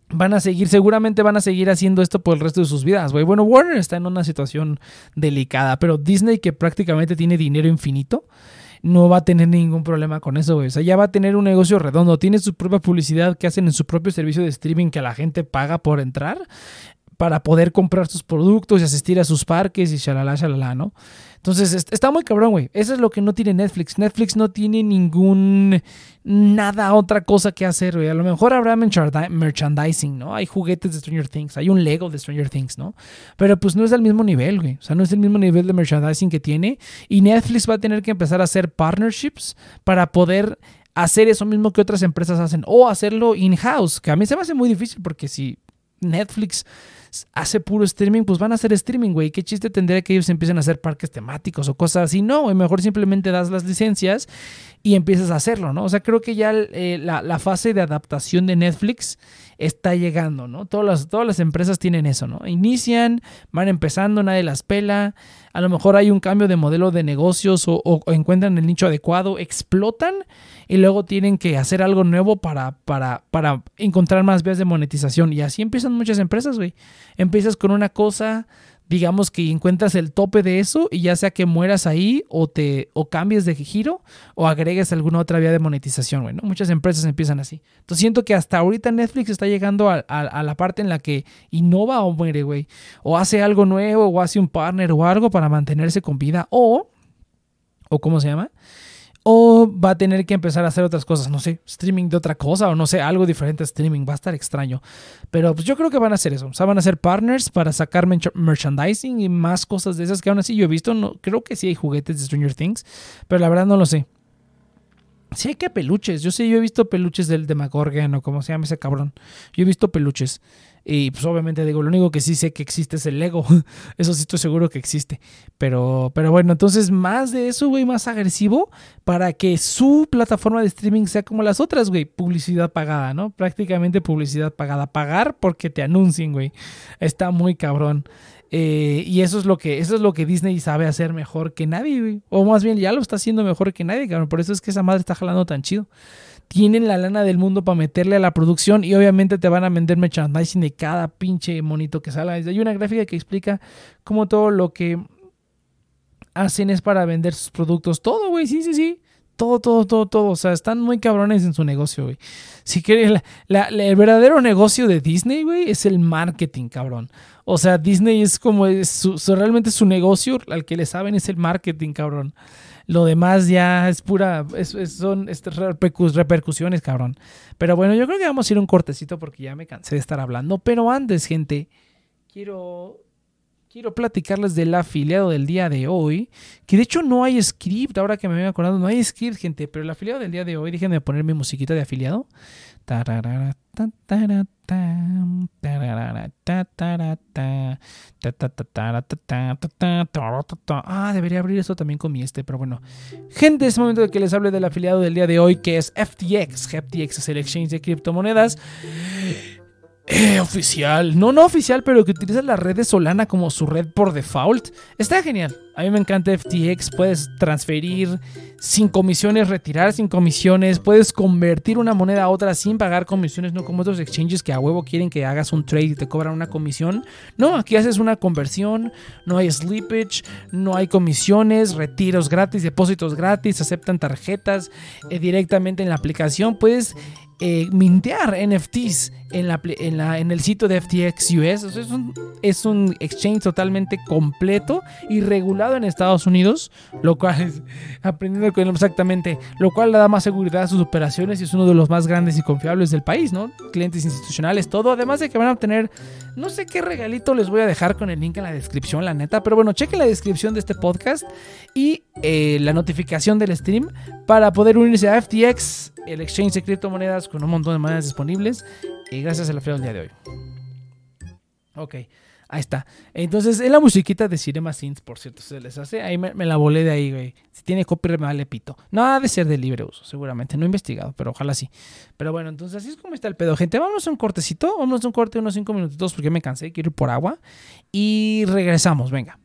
van a seguir, seguramente van a seguir haciendo esto por el resto de sus vidas, güey. Bueno, Warner está en una situación delicada, pero Disney, que prácticamente tiene dinero infinito, no va a tener ningún problema con eso, güey. O sea, ya va a tener un negocio redondo. Tiene su propia publicidad que hacen en su propio servicio de streaming que la gente paga por entrar para poder comprar sus productos y asistir a sus parques y shalala, shalala, ¿no? Entonces, está muy cabrón, güey. Eso es lo que no tiene Netflix. Netflix no tiene ningún. Nada, otra cosa que hacer, güey. A lo mejor habrá merchandising, ¿no? Hay juguetes de Stranger Things, hay un Lego de Stranger Things, ¿no? Pero pues no es del mismo nivel, güey. O sea, no es el mismo nivel de merchandising que tiene. Y Netflix va a tener que empezar a hacer partnerships para poder hacer eso mismo que otras empresas hacen o hacerlo in-house, que a mí se me hace muy difícil porque si Netflix hace puro streaming, pues van a hacer streaming, güey. ¿Qué chiste tendría que ellos empiecen a hacer parques temáticos o cosas así? No, güey, mejor simplemente das las licencias y empiezas a hacerlo, ¿no? O sea, creo que ya eh, la, fase de adaptación de Netflix está llegando, ¿no? Todas las, todas las empresas tienen eso, ¿no? Inician, van empezando, nadie las pela, a lo mejor hay un cambio de modelo de negocios o encuentran el nicho adecuado, explotan y luego tienen que hacer algo nuevo para, para, para encontrar más vías de monetización. Y así empiezan muchas empresas, güey. Empiezas con una cosa, digamos que encuentras el tope de eso y ya sea que mueras ahí o te o cambies de giro o agregues alguna otra vía de monetización, güey. Muchas empresas empiezan así. Entonces siento que hasta ahorita Netflix está llegando a, a la parte en la que innova o muere, güey. O hace algo nuevo o hace un partner o algo para mantenerse con vida o... ¿O cómo se llama? O va a tener que empezar a hacer otras cosas, no sé, streaming de otra cosa o no sé, algo diferente a streaming, va a estar extraño. Pero pues yo creo que van a hacer eso, o sea, van a ser partners para sacar merchandising y más cosas de esas que aún así yo he visto, no, creo que sí hay juguetes de Stranger Things, pero la verdad no lo sé. Sí hay que peluches, yo sé, yo he visto peluches del Demagorgon o como se llama ese cabrón, yo he visto peluches. Y pues obviamente digo, lo único que sí sé que existe es el Lego. Eso sí estoy seguro que existe. Pero, pero bueno, entonces más de eso, güey, más agresivo para que su plataforma de streaming sea como las otras, güey. Publicidad pagada, ¿no? Prácticamente publicidad pagada. Pagar porque te anuncien, güey. Está muy cabrón. Eh, y eso es lo que eso es lo que Disney sabe hacer mejor que nadie, güey. O más bien ya lo está haciendo mejor que nadie, cabrón. Por eso es que esa madre está jalando tan chido tienen la lana del mundo para meterle a la producción y obviamente te van a vender merchandising de cada pinche monito que salga. Hay una gráfica que explica cómo todo lo que hacen es para vender sus productos. Todo, güey, sí, sí, sí. Todo, todo, todo, todo. O sea, están muy cabrones en su negocio, güey. Si quieres, el verdadero negocio de Disney, güey, es el marketing, cabrón. O sea, Disney es como, es realmente su negocio, al que le saben es el marketing, cabrón. Lo demás ya es pura, son repercusiones, cabrón. Pero bueno, yo creo que vamos a ir un cortecito porque ya me cansé de estar hablando. Pero antes, gente, quiero, quiero platicarles del afiliado del día de hoy. Que de hecho no hay script, ahora que me voy acordando, no hay script, gente. Pero el afiliado del día de hoy, déjenme poner mi musiquita de afiliado. Ah, debería abrir esto también con mi este, pero bueno. Gente, es momento de que les hable del afiliado del día de hoy, que es FTX. FTX es el exchange de criptomonedas. Eh, oficial. No, no oficial, pero que utiliza la red de Solana como su red por default. Está genial. A mí me encanta FTX. Puedes transferir sin comisiones, retirar sin comisiones. Puedes convertir una moneda a otra sin pagar comisiones, no como otros exchanges que a huevo quieren que hagas un trade y te cobran una comisión. No, aquí haces una conversión. No hay slippage, no hay comisiones, retiros gratis, depósitos gratis, aceptan tarjetas eh, directamente en la aplicación. Puedes eh, mintear NFTs en, la, en, la, en, el sitio de FTX US. es, un, es, un, exchange totalmente completo y regulado en Estados Unidos, lo cual aprendiendo con exactamente, lo cual le da más seguridad a sus operaciones y es uno de los más grandes y confiables del país, ¿no? Clientes institucionales, todo. Además de que van a obtener, no sé qué regalito les voy a dejar con el link en la descripción, la neta, pero bueno, chequen la descripción de este podcast y eh, la notificación del stream para poder unirse a FTX, el exchange de criptomonedas con un montón de monedas disponibles y gracias a la del día de hoy. Ok, ahí está. Entonces, es la musiquita de Cinema Synth, por cierto, se les hace. Ahí me, la volé de ahí, güey. Si tiene copyright, me vale pito. No ha de ser de libre uso, seguramente. No he investigado, pero ojalá sí. Pero bueno, entonces así es como está el pedo, gente. Vámonos a un cortecito. Vámonos a un corte de unos 5 minutitos porque me cansé. Quiero ir por agua. Y regresamos, venga.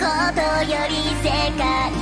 ことより世界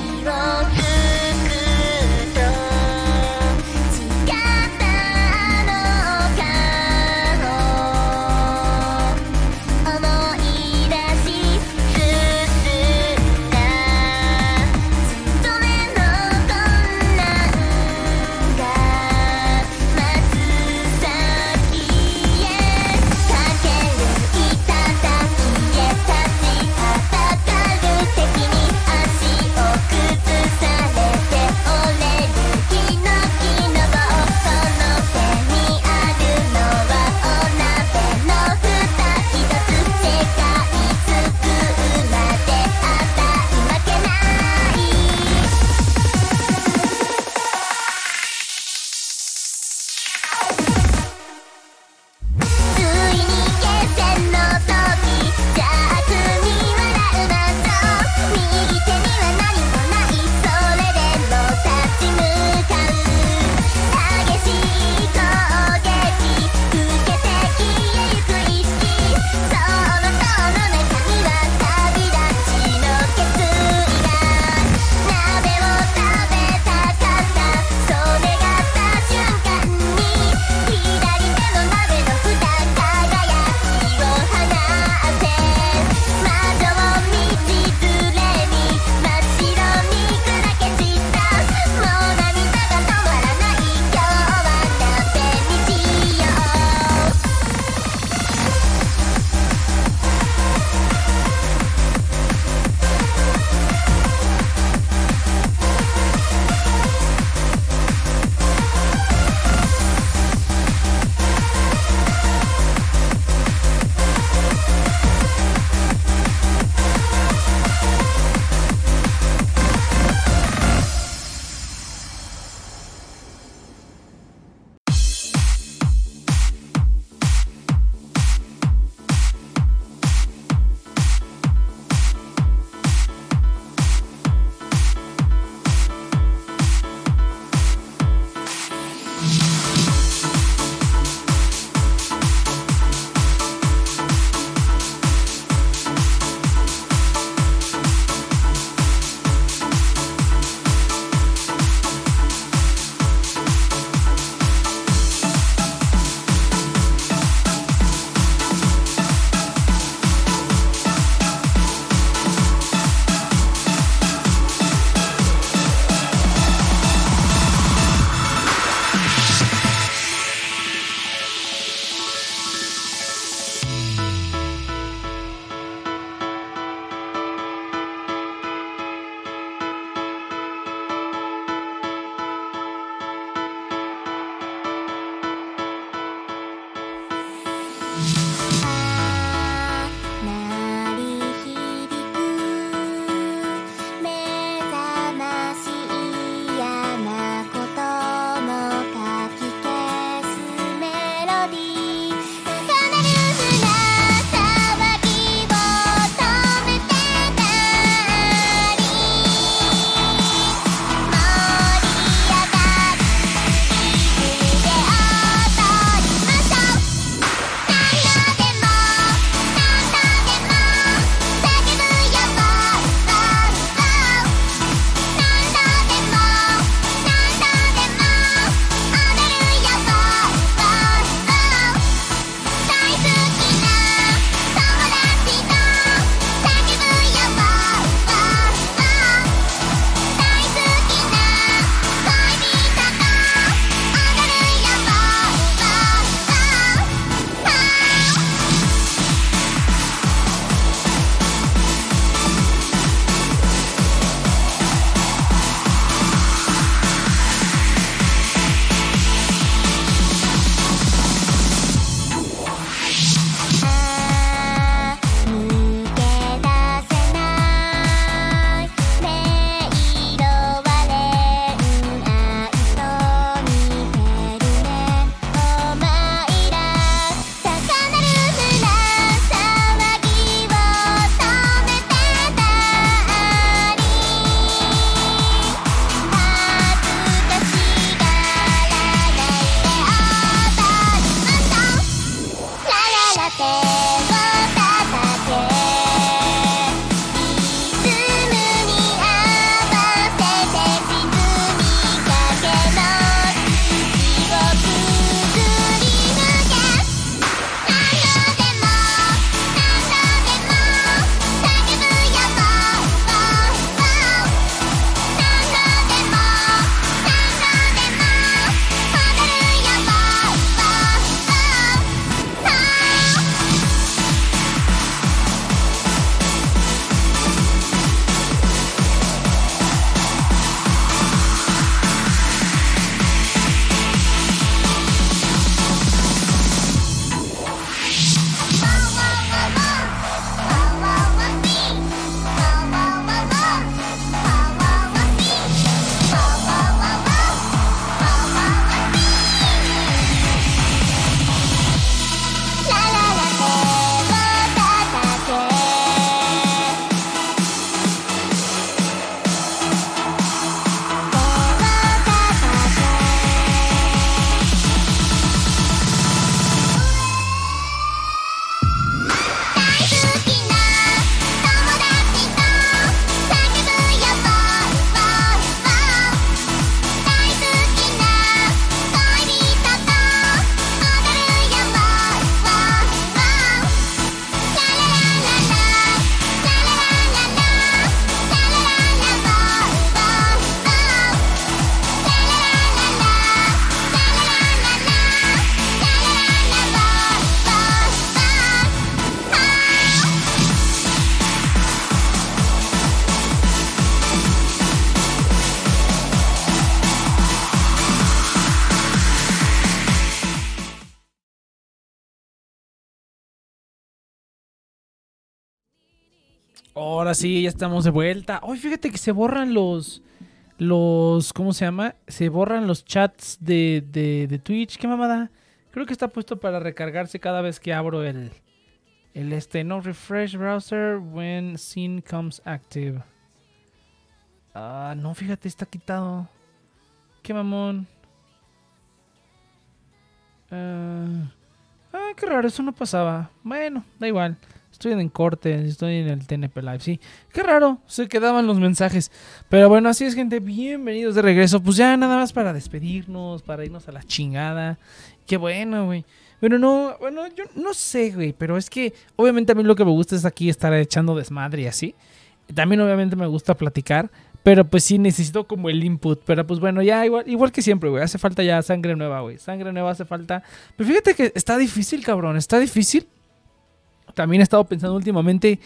Ahora sí, ya estamos de vuelta. Hoy fíjate que se borran los. Los. ¿Cómo se llama? Se borran los chats de, de, de Twitch. ¿Qué mamada? Creo que está puesto para recargarse cada vez que abro el. El este. No refresh browser when scene comes active. Ah, no, fíjate, está quitado. Qué mamón. Ah, ah, qué raro, eso no pasaba. Bueno, da igual. Estoy en corte, estoy en el TNP Live, sí. Qué raro, se quedaban los mensajes. Pero bueno, así es, gente. Bienvenidos de regreso. Pues ya nada más para despedirnos, para irnos a la chingada. Qué bueno, güey. Bueno, no, bueno, yo no sé, güey. Pero es que obviamente a mí lo que me gusta es aquí estar echando desmadre así. También obviamente me gusta platicar. Pero pues sí, necesito como el input. Pero pues bueno, ya igual, igual que siempre, güey. Hace falta ya sangre nueva, güey. Sangre nueva hace falta. Pero fíjate que está difícil, cabrón. Está difícil también he estado pensando últimamente,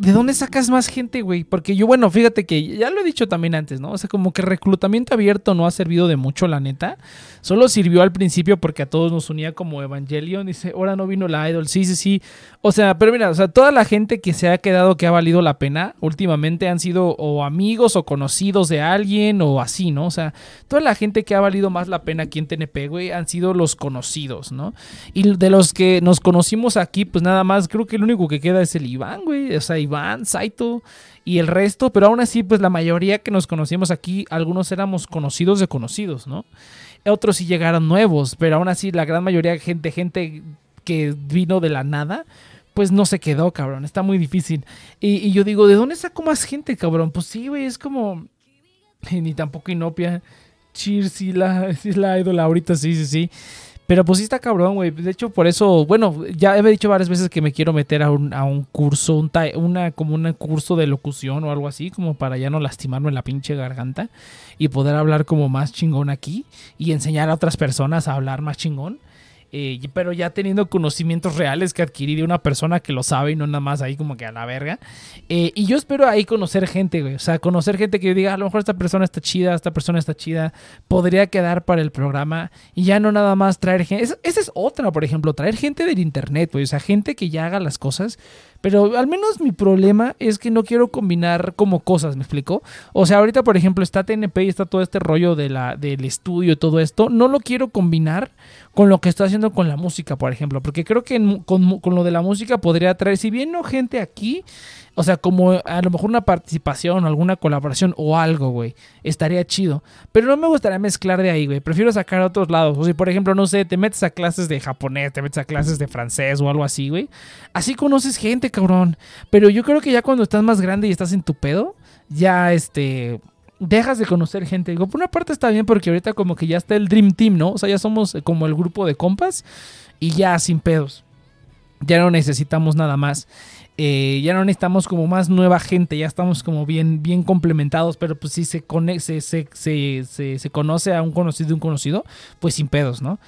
¿de dónde sacas más gente, güey? Porque yo, bueno, fíjate que ya lo he dicho también antes, ¿no? O sea, como que reclutamiento abierto no ha servido de mucho, la neta. Solo sirvió al principio porque a todos nos unía como Evangelion. Dice, ahora no vino la idol. Sí, sí, sí. O sea, pero mira, o sea, toda la gente que se ha quedado que ha valido la pena últimamente han sido o amigos o conocidos de alguien o así, ¿no? O sea, toda la gente que ha valido más la pena aquí en TNP, güey, han sido los conocidos, ¿no? Y de los que nos conocimos aquí, pues nada más, creo que el único que queda es el Iván, güey. O sea, Iván, Saito y el resto, pero aún así, pues la mayoría que nos conocimos aquí, algunos éramos conocidos de conocidos, ¿no? Otros sí llegaron nuevos, pero aún así la gran mayoría gente, gente que vino de la nada, pues no se quedó, cabrón. Está muy difícil. Y, yo digo, ¿de dónde saco más gente, cabrón? Pues sí, güey, es como... Ni tampoco Inopia. Cheers, sí la, sí la idol ahorita, sí, sí, sí. Pero pues sí está cabrón, güey. De hecho, por eso, bueno, ya he dicho varias veces que me quiero meter a un, a un curso, una, como un curso de locución o algo así, como para ya no lastimarme la pinche garganta y poder hablar como más chingón aquí y enseñar a otras personas a hablar más chingón. Eh, pero ya teniendo conocimientos reales que adquirí de una persona que lo sabe y no nada más ahí como que a la verga. Eh, y yo espero ahí conocer gente, güey. O sea, conocer gente que yo diga, a lo mejor esta persona está chida, esta persona está chida, podría quedar para el programa y ya no nada más traer gente. Es- esa es otra, por ejemplo, traer gente del internet, güey. O sea, gente que ya haga las cosas. Pero al menos mi problema es que no quiero combinar como cosas, ¿me explico? O sea, ahorita, por ejemplo, está TNP y está todo este rollo de la, del estudio y todo esto. No lo quiero combinar con lo que estoy haciendo con la música, por ejemplo. Porque creo que en- con, con lo de la música podría traer, si bien no gente aquí, o sea, como a lo mejor una participación, alguna colaboración o algo, güey. Estaría chido. Pero no me gustaría mezclar de ahí, güey. Prefiero sacar a otros lados. O sea, por ejemplo, no sé, te metes a clases de japonés, te metes a clases de francés o algo así, güey. Así conoces gente, cabrón. Pero yo creo que ya cuando estás más grande y estás en tu pedo, ya este. Dejas de conocer gente. Digo, por una parte está bien porque ahorita como que ya está el Dream Team, ¿no? O sea, ya somos eh, como el grupo de compas y ya sin pedos. Ya no necesitamos nada más. Eh, ya no necesitamos como más nueva gente, ya estamos como bien, bien complementados, pero pues si se, se, se- se conoce a un conocido de un conocido, pues sin pedos, ¿no?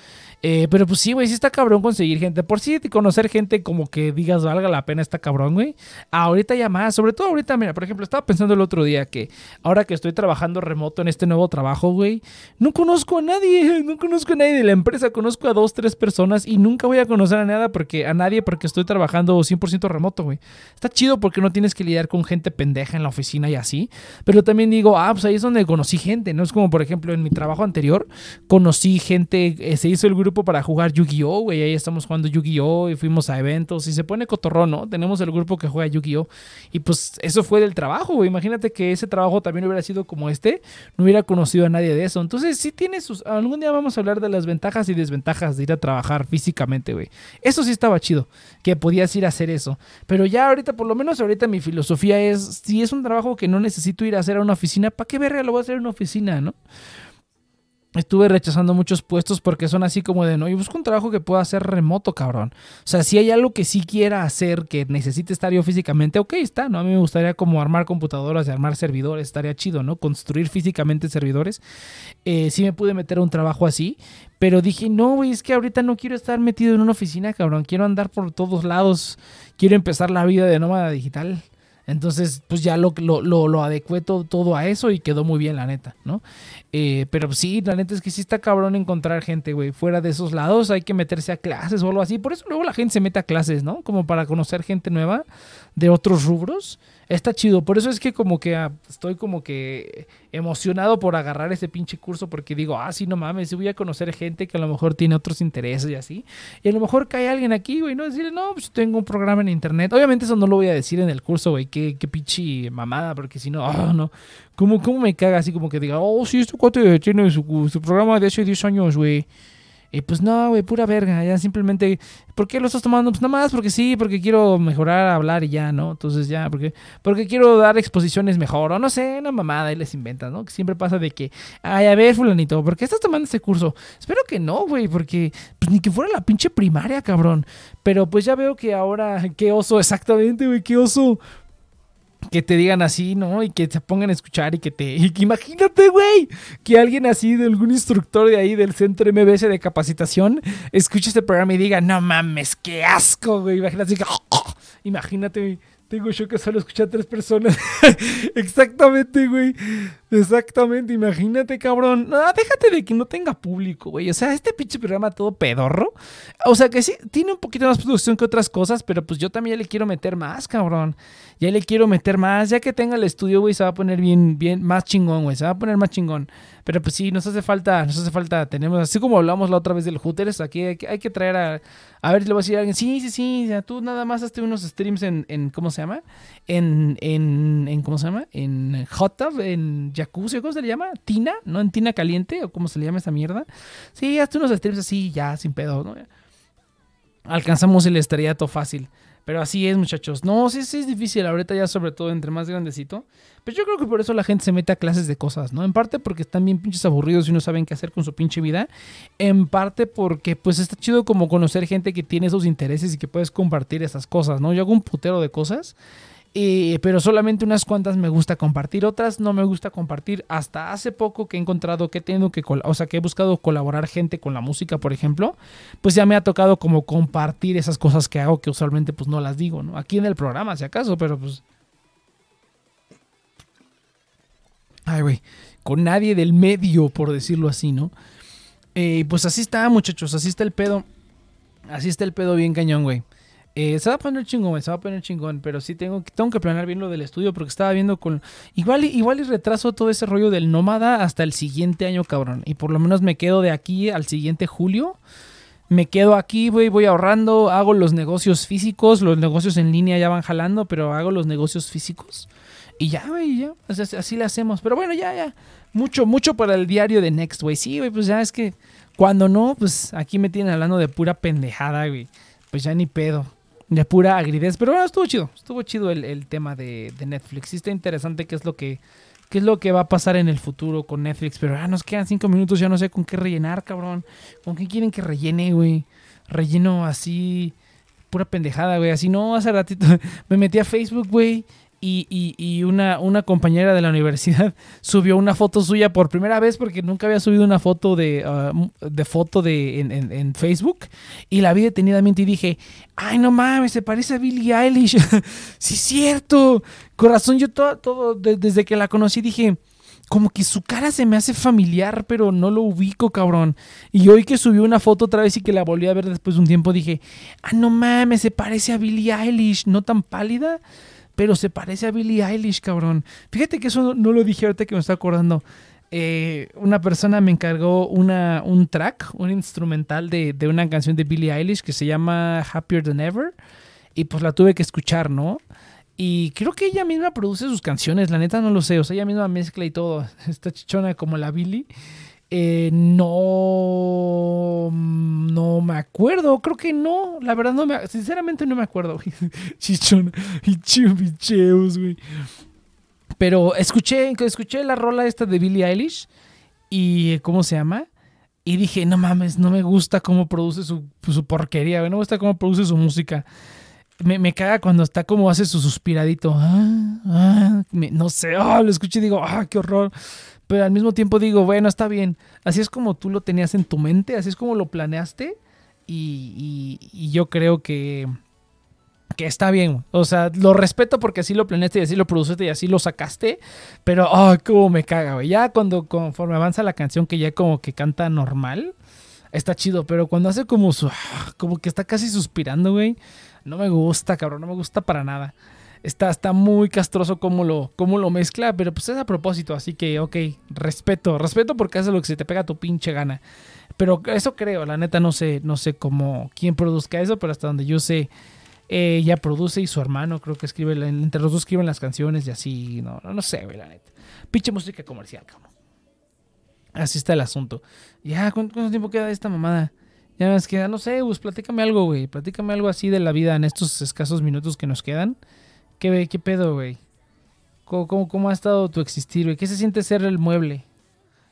Eh, pero pues sí, güey, sí está cabrón conseguir gente. Por sí, conocer gente como que digas valga la pena está cabrón, güey. Ahorita ya más, sobre todo ahorita, mira, por ejemplo, estaba pensando el otro día que ahora que estoy trabajando remoto en este nuevo trabajo, güey, no conozco a nadie, no conozco a nadie de la empresa, conozco a dos, tres personas y nunca voy a conocer a nada porque a nadie porque estoy trabajando 100% remoto, güey. Está chido porque no tienes que lidiar con gente pendeja en la oficina y así, pero también digo, ah, pues ahí es donde conocí gente, no es como por ejemplo en mi trabajo anterior conocí gente, eh, se hizo el grupo para jugar Yu-Gi-Oh, güey, ahí estamos jugando Yu-Gi-Oh y fuimos a eventos y se pone cotorrón, ¿no? Tenemos el grupo que juega Yu-Gi-Oh y pues eso fue del trabajo, güey. Imagínate que ese trabajo también hubiera sido como este, no hubiera conocido a nadie de eso. Entonces, sí tiene sus. Algún día vamos a hablar de las ventajas y desventajas de ir a trabajar físicamente, güey. Eso sí estaba chido, que podías ir a hacer eso. Pero ya ahorita, por lo menos ahorita mi filosofía es: si es un trabajo que no necesito ir a hacer a una oficina, ¿para qué verga lo voy a hacer en una oficina, no? Estuve rechazando muchos puestos porque son así como de no, y busco un trabajo que pueda hacer remoto, cabrón. O sea, si hay algo que sí quiera hacer, que necesite estar yo físicamente, ok, está, ¿no? A mí me gustaría como armar computadoras y armar servidores, estaría chido, ¿no? Construir físicamente servidores. Eh, sí me pude meter a un trabajo así, pero dije, no, güey, es que ahorita no quiero estar metido en una oficina, cabrón. Quiero andar por todos lados. Quiero empezar la vida de nómada digital. Entonces, pues ya lo, lo, lo, lo adecué todo, todo a eso y quedó muy bien, la neta, ¿no? Eh, pero sí, la neta es que sí está cabrón encontrar gente, güey. Fuera de esos lados hay que meterse a clases o algo así. Por eso luego la gente se mete a clases, ¿no? Como para conocer gente nueva de otros rubros. Está chido. Por eso es que como que ah, estoy como que emocionado por agarrar ese pinche curso porque digo, ah, sí, no mames, sí voy a conocer gente que a lo mejor tiene otros intereses y así. Y a lo mejor cae alguien aquí, güey, ¿no? Decirle, no, pues tengo un programa en internet. Obviamente eso no lo voy a decir en el curso, güey. Qué, qué pinche mamada, porque si no, ah, no. ¿Cómo, ¿Cómo me caga así como que diga, oh, sí, este cuate tiene su, su programa de hace 10 años, güey? Y pues no, güey, pura verga. Ya simplemente, ¿por qué lo estás tomando? Pues nada más porque sí, porque quiero mejorar, hablar y ya, ¿no? Entonces ya, porque, porque quiero dar exposiciones mejor. O no sé, una mamada y les inventas, ¿no? Que siempre pasa de que, ay, a ver, fulanito, ¿por qué estás tomando ese curso? Espero que no, güey, porque pues ni que fuera la pinche primaria, cabrón. Pero pues ya veo que ahora, qué oso, exactamente, güey, qué oso que te digan así, ¿no? Y que se pongan a escuchar y que te... Y que imagínate, güey, que alguien así de algún instructor de ahí del centro MBS de capacitación escuche este programa y diga, no mames, qué asco, güey. Imagínate, imagínate. Tengo yo que solo escuchar a tres personas. Exactamente, güey. Exactamente, imagínate, cabrón. No, déjate de que no tenga público, güey. O sea, este pinche programa todo pedorro. O sea, que sí, tiene un poquito más producción que otras cosas, pero pues yo también le quiero meter más, cabrón. Ya le quiero meter más. Ya que tenga el estudio, güey, se va a poner bien, bien, más chingón, güey. Se va a poner más chingón. Pero pues sí, nos hace falta, nos hace falta. Tenemos, así como hablamos la otra vez del Hooters, aquí hay que, hay que traer a. A ver, le voy a decir a alguien, sí, sí, sí, ya, tú nada más hazte unos streams en, en ¿cómo se llama? En, en, en, ¿cómo se llama? En Hot Tub, en jacuzzi, ¿cómo se le llama? ¿Tina? ¿No? ¿En tina caliente? ¿O cómo se le llama esa mierda? Sí, hazte unos streams así, ya, sin pedo, ¿no? Alcanzamos el estrellato fácil. Pero así es, muchachos. No, sí, sí es difícil ahorita ya, sobre todo entre más grandecito. Pero yo creo que por eso la gente se mete a clases de cosas, ¿no? En parte porque están bien pinches aburridos y no saben qué hacer con su pinche vida. En parte porque pues está chido como conocer gente que tiene esos intereses y que puedes compartir esas cosas, ¿no? Yo hago un putero de cosas. Eh, pero solamente unas cuantas me gusta compartir, otras no me gusta compartir. Hasta hace poco que he encontrado que tengo que, o sea, que he buscado colaborar gente con la música, por ejemplo, pues ya me ha tocado como compartir esas cosas que hago que usualmente pues no las digo, ¿no? Aquí en el programa, si acaso, pero pues... Ay, güey, con nadie del medio, por decirlo así, ¿no? Eh, pues así está, muchachos, así está el pedo. Así está el pedo bien cañón, güey. Eh, se va a poner chingón, se va a poner chingón, pero sí tengo, tengo que planear bien lo del estudio porque estaba viendo con... Igual, igual y retraso todo ese rollo del nómada hasta el siguiente año, cabrón. Y por lo menos me quedo de aquí al siguiente julio. Me quedo aquí, güey, voy ahorrando, hago los negocios físicos, los negocios en línea ya van jalando, pero hago los negocios físicos. Y ya, güey, ya, o así le hacemos. Pero bueno, ya, ya. Mucho, mucho para el diario de Next, güey. Sí, güey, pues ya es que cuando no, pues aquí me tienen hablando de pura pendejada, güey. Pues ya ni pedo de pura agridez. Pero bueno, estuvo chido. Estuvo chido el, el tema de, de, Netflix. Sí está interesante qué es lo que. ¿Qué es lo que va a pasar en el futuro con Netflix? Pero ah, nos quedan cinco minutos, ya no sé con qué rellenar, cabrón. ¿Con qué quieren que rellene, güey? Relleno así, pura pendejada, güey. Así no, hace ratito me metí a Facebook, güey. Y, y, y, una, una compañera de la universidad subió una foto suya por primera vez porque nunca había subido una foto de, uh, de foto de, en, en, Facebook. Y la vi detenidamente y dije, ay, no mames, se parece a Billie Eilish. sí, cierto. Corazón, yo todo, todo de, desde que la conocí dije, como que su cara se me hace familiar, pero no lo ubico, cabrón. Y hoy que subió una foto otra vez y que la volví a ver después de un tiempo, dije, ah, no mames, se parece a Billie Eilish, no tan pálida pero se parece a Billie Eilish, cabrón. Fíjate que eso no, lo dije ahorita que me estoy acordando. Eh, una persona me encargó una, un track, un instrumental de, de, una canción de Billie Eilish que se llama Happier Than Ever. Y pues la tuve que escuchar, ¿no? Y creo que ella misma produce sus canciones, la neta no lo sé. O sea, ella misma mezcla y todo. Esta chichona como la Billie. Eh, no, no me acuerdo, creo que no, la verdad no me, sinceramente no me acuerdo. Chichón, picheos, güey. Pero escuché, escuché la rola esta de Billie Eilish y ¿cómo se llama? Y dije, no mames, no me gusta cómo produce su, su porquería, no me gusta cómo produce su música. Me, me, caga cuando está como hace su suspiradito. Ah, ah, no sé, oh, lo escuché y digo, ah, qué horror. Pero al mismo tiempo digo, bueno, está bien. Así es como tú lo tenías en tu mente, así es como lo planeaste. Y, y, yo creo que, Que está bien, o sea, lo respeto porque así lo planeaste y así lo produciste y así lo sacaste, pero, ay, cómo me caga, güey. Ya cuando, conforme avanza la canción, que ya como que canta normal, está chido, pero cuando hace como su, como que está casi suspirando, güey, no me gusta, cabrón, no me gusta para nada. Está, está muy castroso cómo lo, cómo lo mezcla, pero pues es a propósito, así que, ok, respeto, respeto porque hace lo que se te pega a tu pinche gana. Pero eso creo, la neta no sé, no sé cómo, quién produzca eso, pero hasta donde yo sé, ella produce y su hermano creo que escribe, entre los dos escriben las canciones y así, no, no, no sé, güey, la neta. Pinche música comercial, cabrón. Así está el asunto. Ya, ¿cuánto, cuánto tiempo queda esta mamada? Ya me queda, no sé, pues platícame algo, güey. Platícame algo así de la vida en estos escasos minutos que nos quedan. ¿Qué, qué pedo, güey? ¿Cómo, cómo, cómo ha estado tu existir, güey? ¿Qué se siente ser el mueble?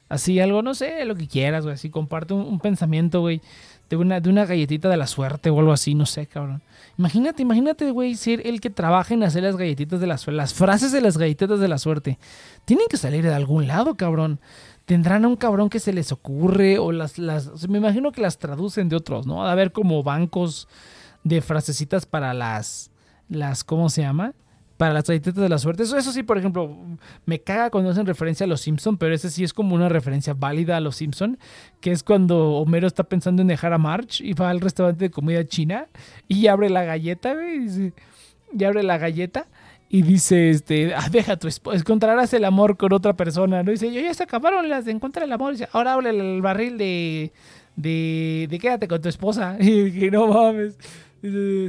Así, algo, no sé, lo que quieras, güey. Así, comparte un, pensamiento, güey. De una, de una galletita de la suerte o algo así, no sé, cabrón. Imagínate, imagínate, güey, ser el que trabaja en hacer las galletitas de la suerte. Las frases de las galletitas de la suerte. Tienen que salir de algún lado, cabrón. Tendrán a un cabrón que se les ocurre o las, las... me imagino que las traducen de otros, ¿no? A ver como bancos de frasecitas para las... las ¿Cómo se llama? Para las galletitas de la suerte. Eso, eso sí, por ejemplo, me caga cuando hacen referencia a los Simpson, pero ese sí es como una referencia válida a los Simpson, que es cuando Homero está pensando en dejar a Marge y va al restaurante de comida china y abre la galleta, y, abre la galleta y dice, este, ah, deja tu esposa, encontrarás el amor con otra persona, ¿no? Dice, yo ya se acabaron las de encontrar el amor, y dice, ahora abre el barril de, de, de quédate con tu esposa, y dije, no mames,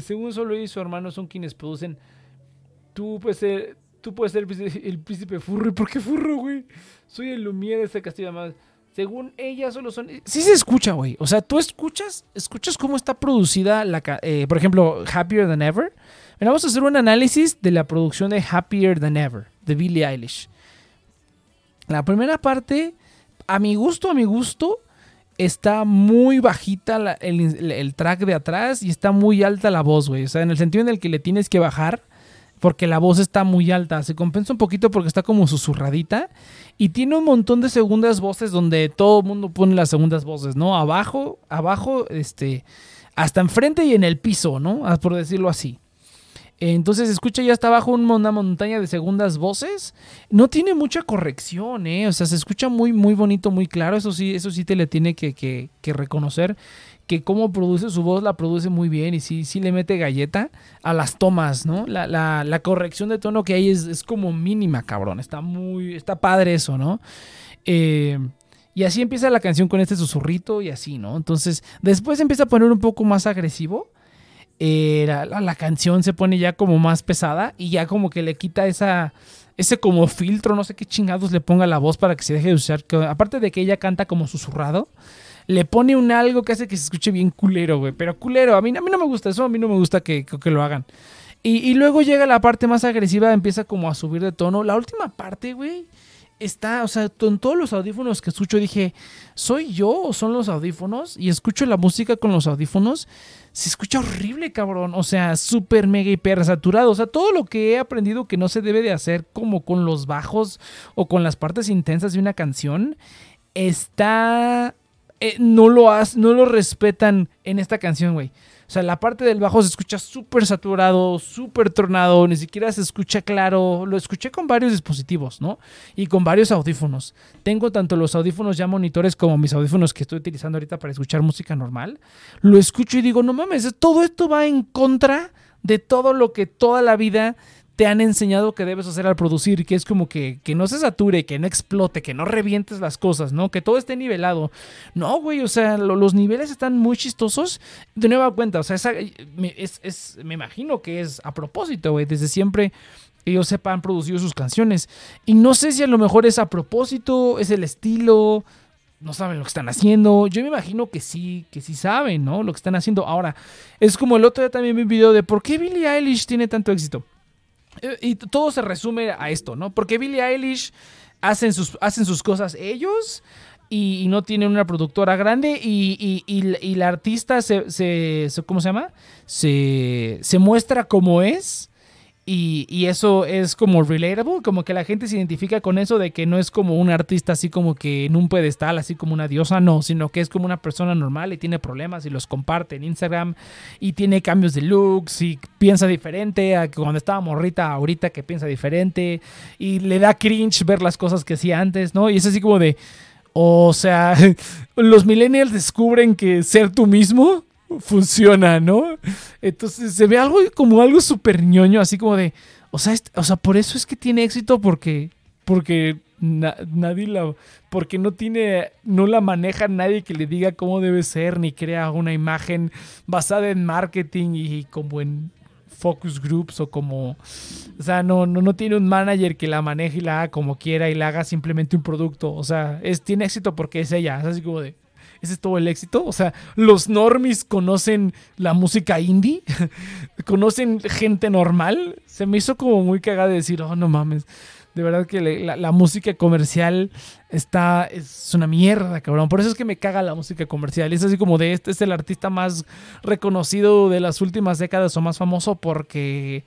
Según solo y su hermano son quienes producen, tú puedes ser, tú puedes ser el príncipe- furro, ¿y por qué furro, güey? Soy el Lumière de este castillo más. Según ella solo son... Sí se escucha, güey. O sea, tú escuchas, escuchas cómo está producida la... eh, por ejemplo, Happier Than Ever. Mira, vamos a hacer un análisis de la producción de Happier Than Ever, de Billie Eilish. La primera parte, a mi gusto, a mi gusto, está muy bajita el, el track de atrás y está muy alta la voz, güey. O sea, en el sentido en el que le tienes que bajar porque la voz está muy alta. Se compensa un poquito porque está como susurradita. Y tiene un montón de segundas voces donde todo el mundo pone las segundas voces, ¿no? Abajo, abajo, este, hasta enfrente y en el piso, ¿no? Ah, Por decirlo así. Entonces escucha ya hasta abajo un- una montaña de segundas voces. No tiene mucha corrección, ¿eh? O sea, se escucha muy, muy bonito, muy claro. Eso sí, eso sí te le tiene que, reconocer. Que cómo produce su voz, la produce muy bien y sí, sí le mete galleta a las tomas, ¿no? La, la- la corrección de tono que hay es, es como mínima, cabrón. Está muy, está padre eso, ¿no? Eh, y así empieza la canción con este susurrito y así, ¿no? Entonces, después empieza a poner un poco más agresivo. Eh, la, canción se pone ya como más pesada y ya como que le quita esa ese como filtro, no sé qué chingados le ponga la voz para que se deje de usar. que aparte de que ella canta como susurrado, le pone un algo que hace que se escuche bien culero, güey. Pero culero, a mí, a mí no me gusta eso, a mí no me gusta que, que- que lo hagan. Y, y luego llega la parte más agresiva, empieza como a subir de tono. La última parte, güey, está, o sea, con todos los audífonos que escucho dije, ¿soy yo o son los audífonos? Y escucho la música con los audífonos. Se escucha horrible, cabrón. O sea, súper mega hiper saturado. O sea, todo lo que he aprendido que no se debe de hacer como con los bajos o con las partes intensas de una canción, está... eh, no, lo has, no lo respetan en esta canción, güey. O sea, la parte del bajo se escucha súper saturado, súper tronado, ni siquiera se escucha claro. Lo escuché con varios dispositivos, ¿no? Y con varios audífonos. Tengo tanto los audífonos ya monitores como mis audífonos que estoy utilizando ahorita para escuchar música normal. Lo escucho y digo, no mames, todo esto va en contra de todo lo que toda la vida te han enseñado que debes hacer al producir, que es como que, que no se sature, que no explote, que no revientes las cosas, ¿no? Que todo esté nivelado. No, güey, o sea, lo- los niveles están muy chistosos. De nueva cuenta, o sea, esa- me, es, es- me imagino que es a propósito, güey. Desde siempre ellos sepan producido sus canciones. Y no sé si a lo mejor es a propósito, es el estilo, no saben lo que están haciendo. Yo me imagino que sí, que sí saben, ¿no? Lo que están haciendo. Ahora, es como el otro día también vi un video de por qué Billie Eilish tiene tanto éxito. Eh, Y todo se resume a esto, ¿no? Porque Billie Eilish hacen sus, hacen sus cosas ellos y, no tienen una productora grande y, y- y la artista se, se- se- ¿cómo se llama? Se, se muestra como es Y, y eso es como relatable, como que la gente se identifica con eso de que no es como un artista así como que en un pedestal, así como una diosa, no, sino que es como una persona normal y tiene problemas y los comparte en Instagram y tiene cambios de looks y piensa diferente a cuando estaba morrita ahorita que piensa diferente y le da cringe ver las cosas que hacía antes, ¿no? Y es así como de, o sea, los millennials descubren que ser tú mismo funciona, ¿no? Entonces se ve algo como algo súper ñoño, así como de, o sea, est- o sea, por eso es que tiene éxito porque, porque na- nadie la, porque no tiene, no la maneja nadie que le diga cómo debe ser, ni crea una imagen basada en marketing y como en focus groups o como, o sea, no, no, no tiene un manager que la maneje y la haga como quiera y la haga simplemente un producto, o sea, es, tiene éxito porque es ella, es así como de, ese es todo el éxito. O sea, los normies conocen la música indie, conocen gente normal. Se me hizo como muy cagada de decir, oh, no mames. De verdad que la, la música comercial está, es una mierda, cabrón. Por eso es que me caga la música comercial. Es así como de este es el artista más reconocido de las últimas décadas o más famoso porque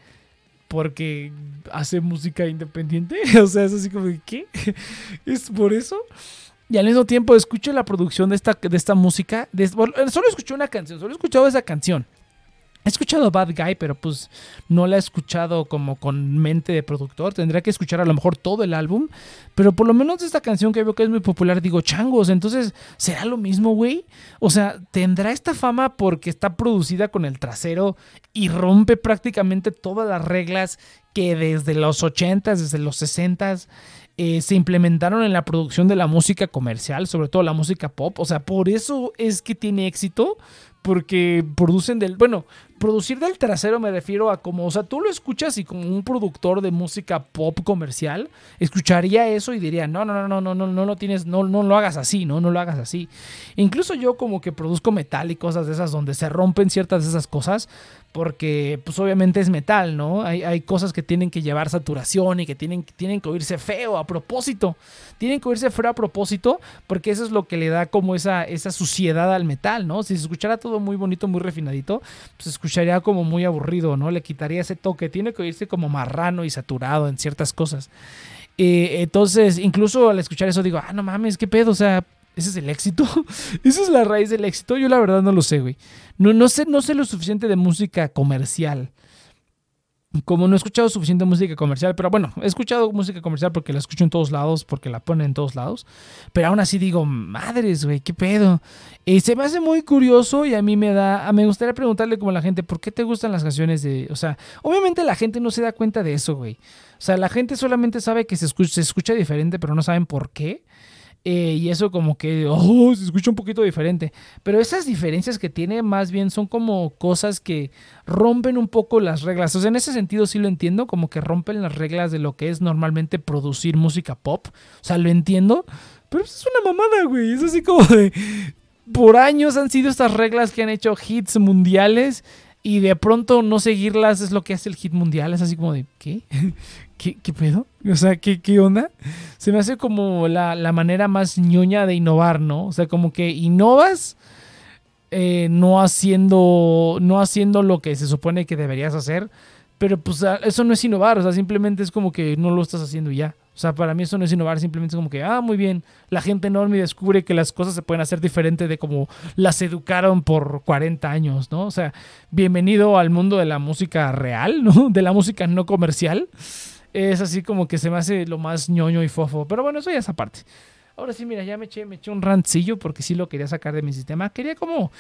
porque hace música independiente. O sea, es así como de, ¿qué? ¿Es por eso? Y al mismo tiempo escucho la producción de esta, de esta música. bueno, solo escuché una canción, solo he escuchado esa canción. He escuchado Bad Guy, pero pues no la he escuchado como con mente de productor. Tendría que escuchar a lo mejor todo el álbum. Pero por lo menos esta canción que veo que es muy popular, digo, changos. Entonces, ¿será lo mismo, güey? O sea, ¿tendrá esta fama porque está producida con el trasero y rompe prácticamente todas las reglas que desde los 80s, desde los 60s, eh, se implementaron en la producción de la música comercial, sobre todo la música pop. O sea, por eso es que tiene éxito, porque producen del... Bueno, producir del trasero me refiero a como, o sea, tú lo escuchas y como un productor de música pop comercial, escucharía eso y diría, no, no, no, no, no, no, no lo tienes, no, no lo hagas así, no, no lo hagas así. Incluso yo como que produzco metal y cosas de esas donde se rompen ciertas de esas cosas, porque pues obviamente es metal, ¿no? Hay, hay cosas que tienen que llevar saturación y que tienen, tienen que oírse feo a propósito. Tienen que oírse feo a propósito porque eso es lo que le da como esa, esa suciedad al metal, ¿no? Si se escuchara todo muy bonito, muy refinadito, pues se escucharía como muy aburrido, ¿no? Le quitaría ese toque. Tiene que oírse como marrano y saturado en ciertas cosas. Eh, entonces, incluso al escuchar eso digo, ah, no mames, qué pedo, o sea, ese es el éxito. Esa es la raíz del éxito. Yo la verdad no lo sé, güey. No, no, sé, no sé lo suficiente de música comercial. Como no he escuchado suficiente música comercial, pero bueno, he escuchado música comercial porque la escucho en todos lados, porque la ponen en todos lados. Pero aún así digo, madres, güey, qué pedo. Y se me hace muy curioso y a mí me da, me gustaría preguntarle como a la gente, ¿por qué te gustan las canciones de, o sea, obviamente la gente no se da cuenta de eso, güey. O sea, la gente solamente sabe que se escucha, se escucha diferente, pero no saben por qué. Eh, y eso como que, oh, se escucha un poquito diferente. Pero esas diferencias que tiene más bien son como cosas que rompen un poco las reglas. O sea, en ese sentido sí lo entiendo, como que rompen las reglas de lo que es normalmente producir música pop. O sea, lo entiendo. Pero es una mamada, güey. Es así como de... Por años han sido estas reglas que han hecho hits mundiales y de pronto no seguirlas es lo que hace el hit mundial. Es así como de, ¿qué? ¿Qué, qué pedo? O sea, ¿qué, qué onda? Se me hace como la, la manera más ñoña de innovar, ¿no? O sea, como que innovas eh, no haciendo no haciendo lo que se supone que deberías hacer, pero pues eso no es innovar, o sea, simplemente es como que no lo estás haciendo ya. O sea, para mí eso no es innovar, simplemente es como que, ah, muy bien, la gente enorme descubre que las cosas se pueden hacer diferente de como las educaron por 40 años, ¿no? O sea, bienvenido al mundo de la música real, ¿no? De la música no comercial. Es así como que se me hace lo más ñoño y fofo. Pero bueno, eso ya es aparte. Ahora sí, mira, ya me eché, me eché un rancillo porque sí lo quería sacar de mi sistema. Quería como,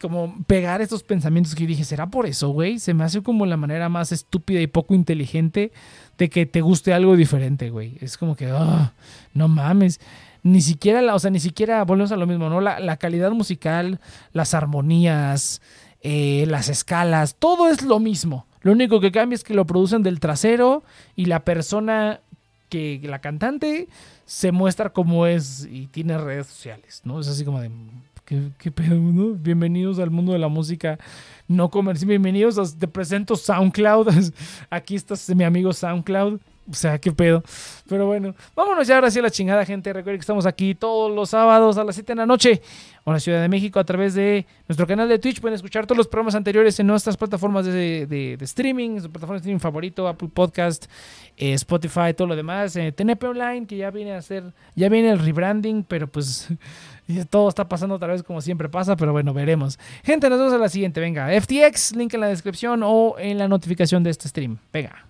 como pegar estos pensamientos que dije, ¿será por eso, güey? Se me hace como la manera más estúpida y poco inteligente de que te guste algo diferente, güey. Es como que, ah, no mames. Ni siquiera, la, o sea, ni siquiera, volvemos a lo mismo, ¿no? La, la calidad musical, las armonías, eh, las escalas, todo es lo mismo. Lo único que cambia es que lo producen del trasero y la persona que la cantante se muestra como es y tiene redes sociales, ¿no? Es así como de, ¿qué, qué pedo? Bienvenidos al mundo de la música no comercial, bienvenidos, te presento SoundCloud, aquí está mi amigo SoundCloud, O sea, qué pedo. Pero bueno, vámonos ya ahora sí a la chingada, gente. Recuerden que estamos aquí todos los sábados a las 7 de la noche en la Ciudad de México a través de nuestro canal de Twitch. Pueden escuchar todos los programas anteriores en nuestras plataformas de, streaming, su plataforma de streaming favorito, Apple Podcast, eh, Spotify, todo lo demás. Eh, TNP Online, que ya viene a hacer, ya viene el rebranding, pero pues todo está pasando otra vez como siempre pasa, pero bueno, veremos. Gente, nos vemos a la siguiente. Venga, FTX, link en la descripción o en la notificación de este stream. Venga.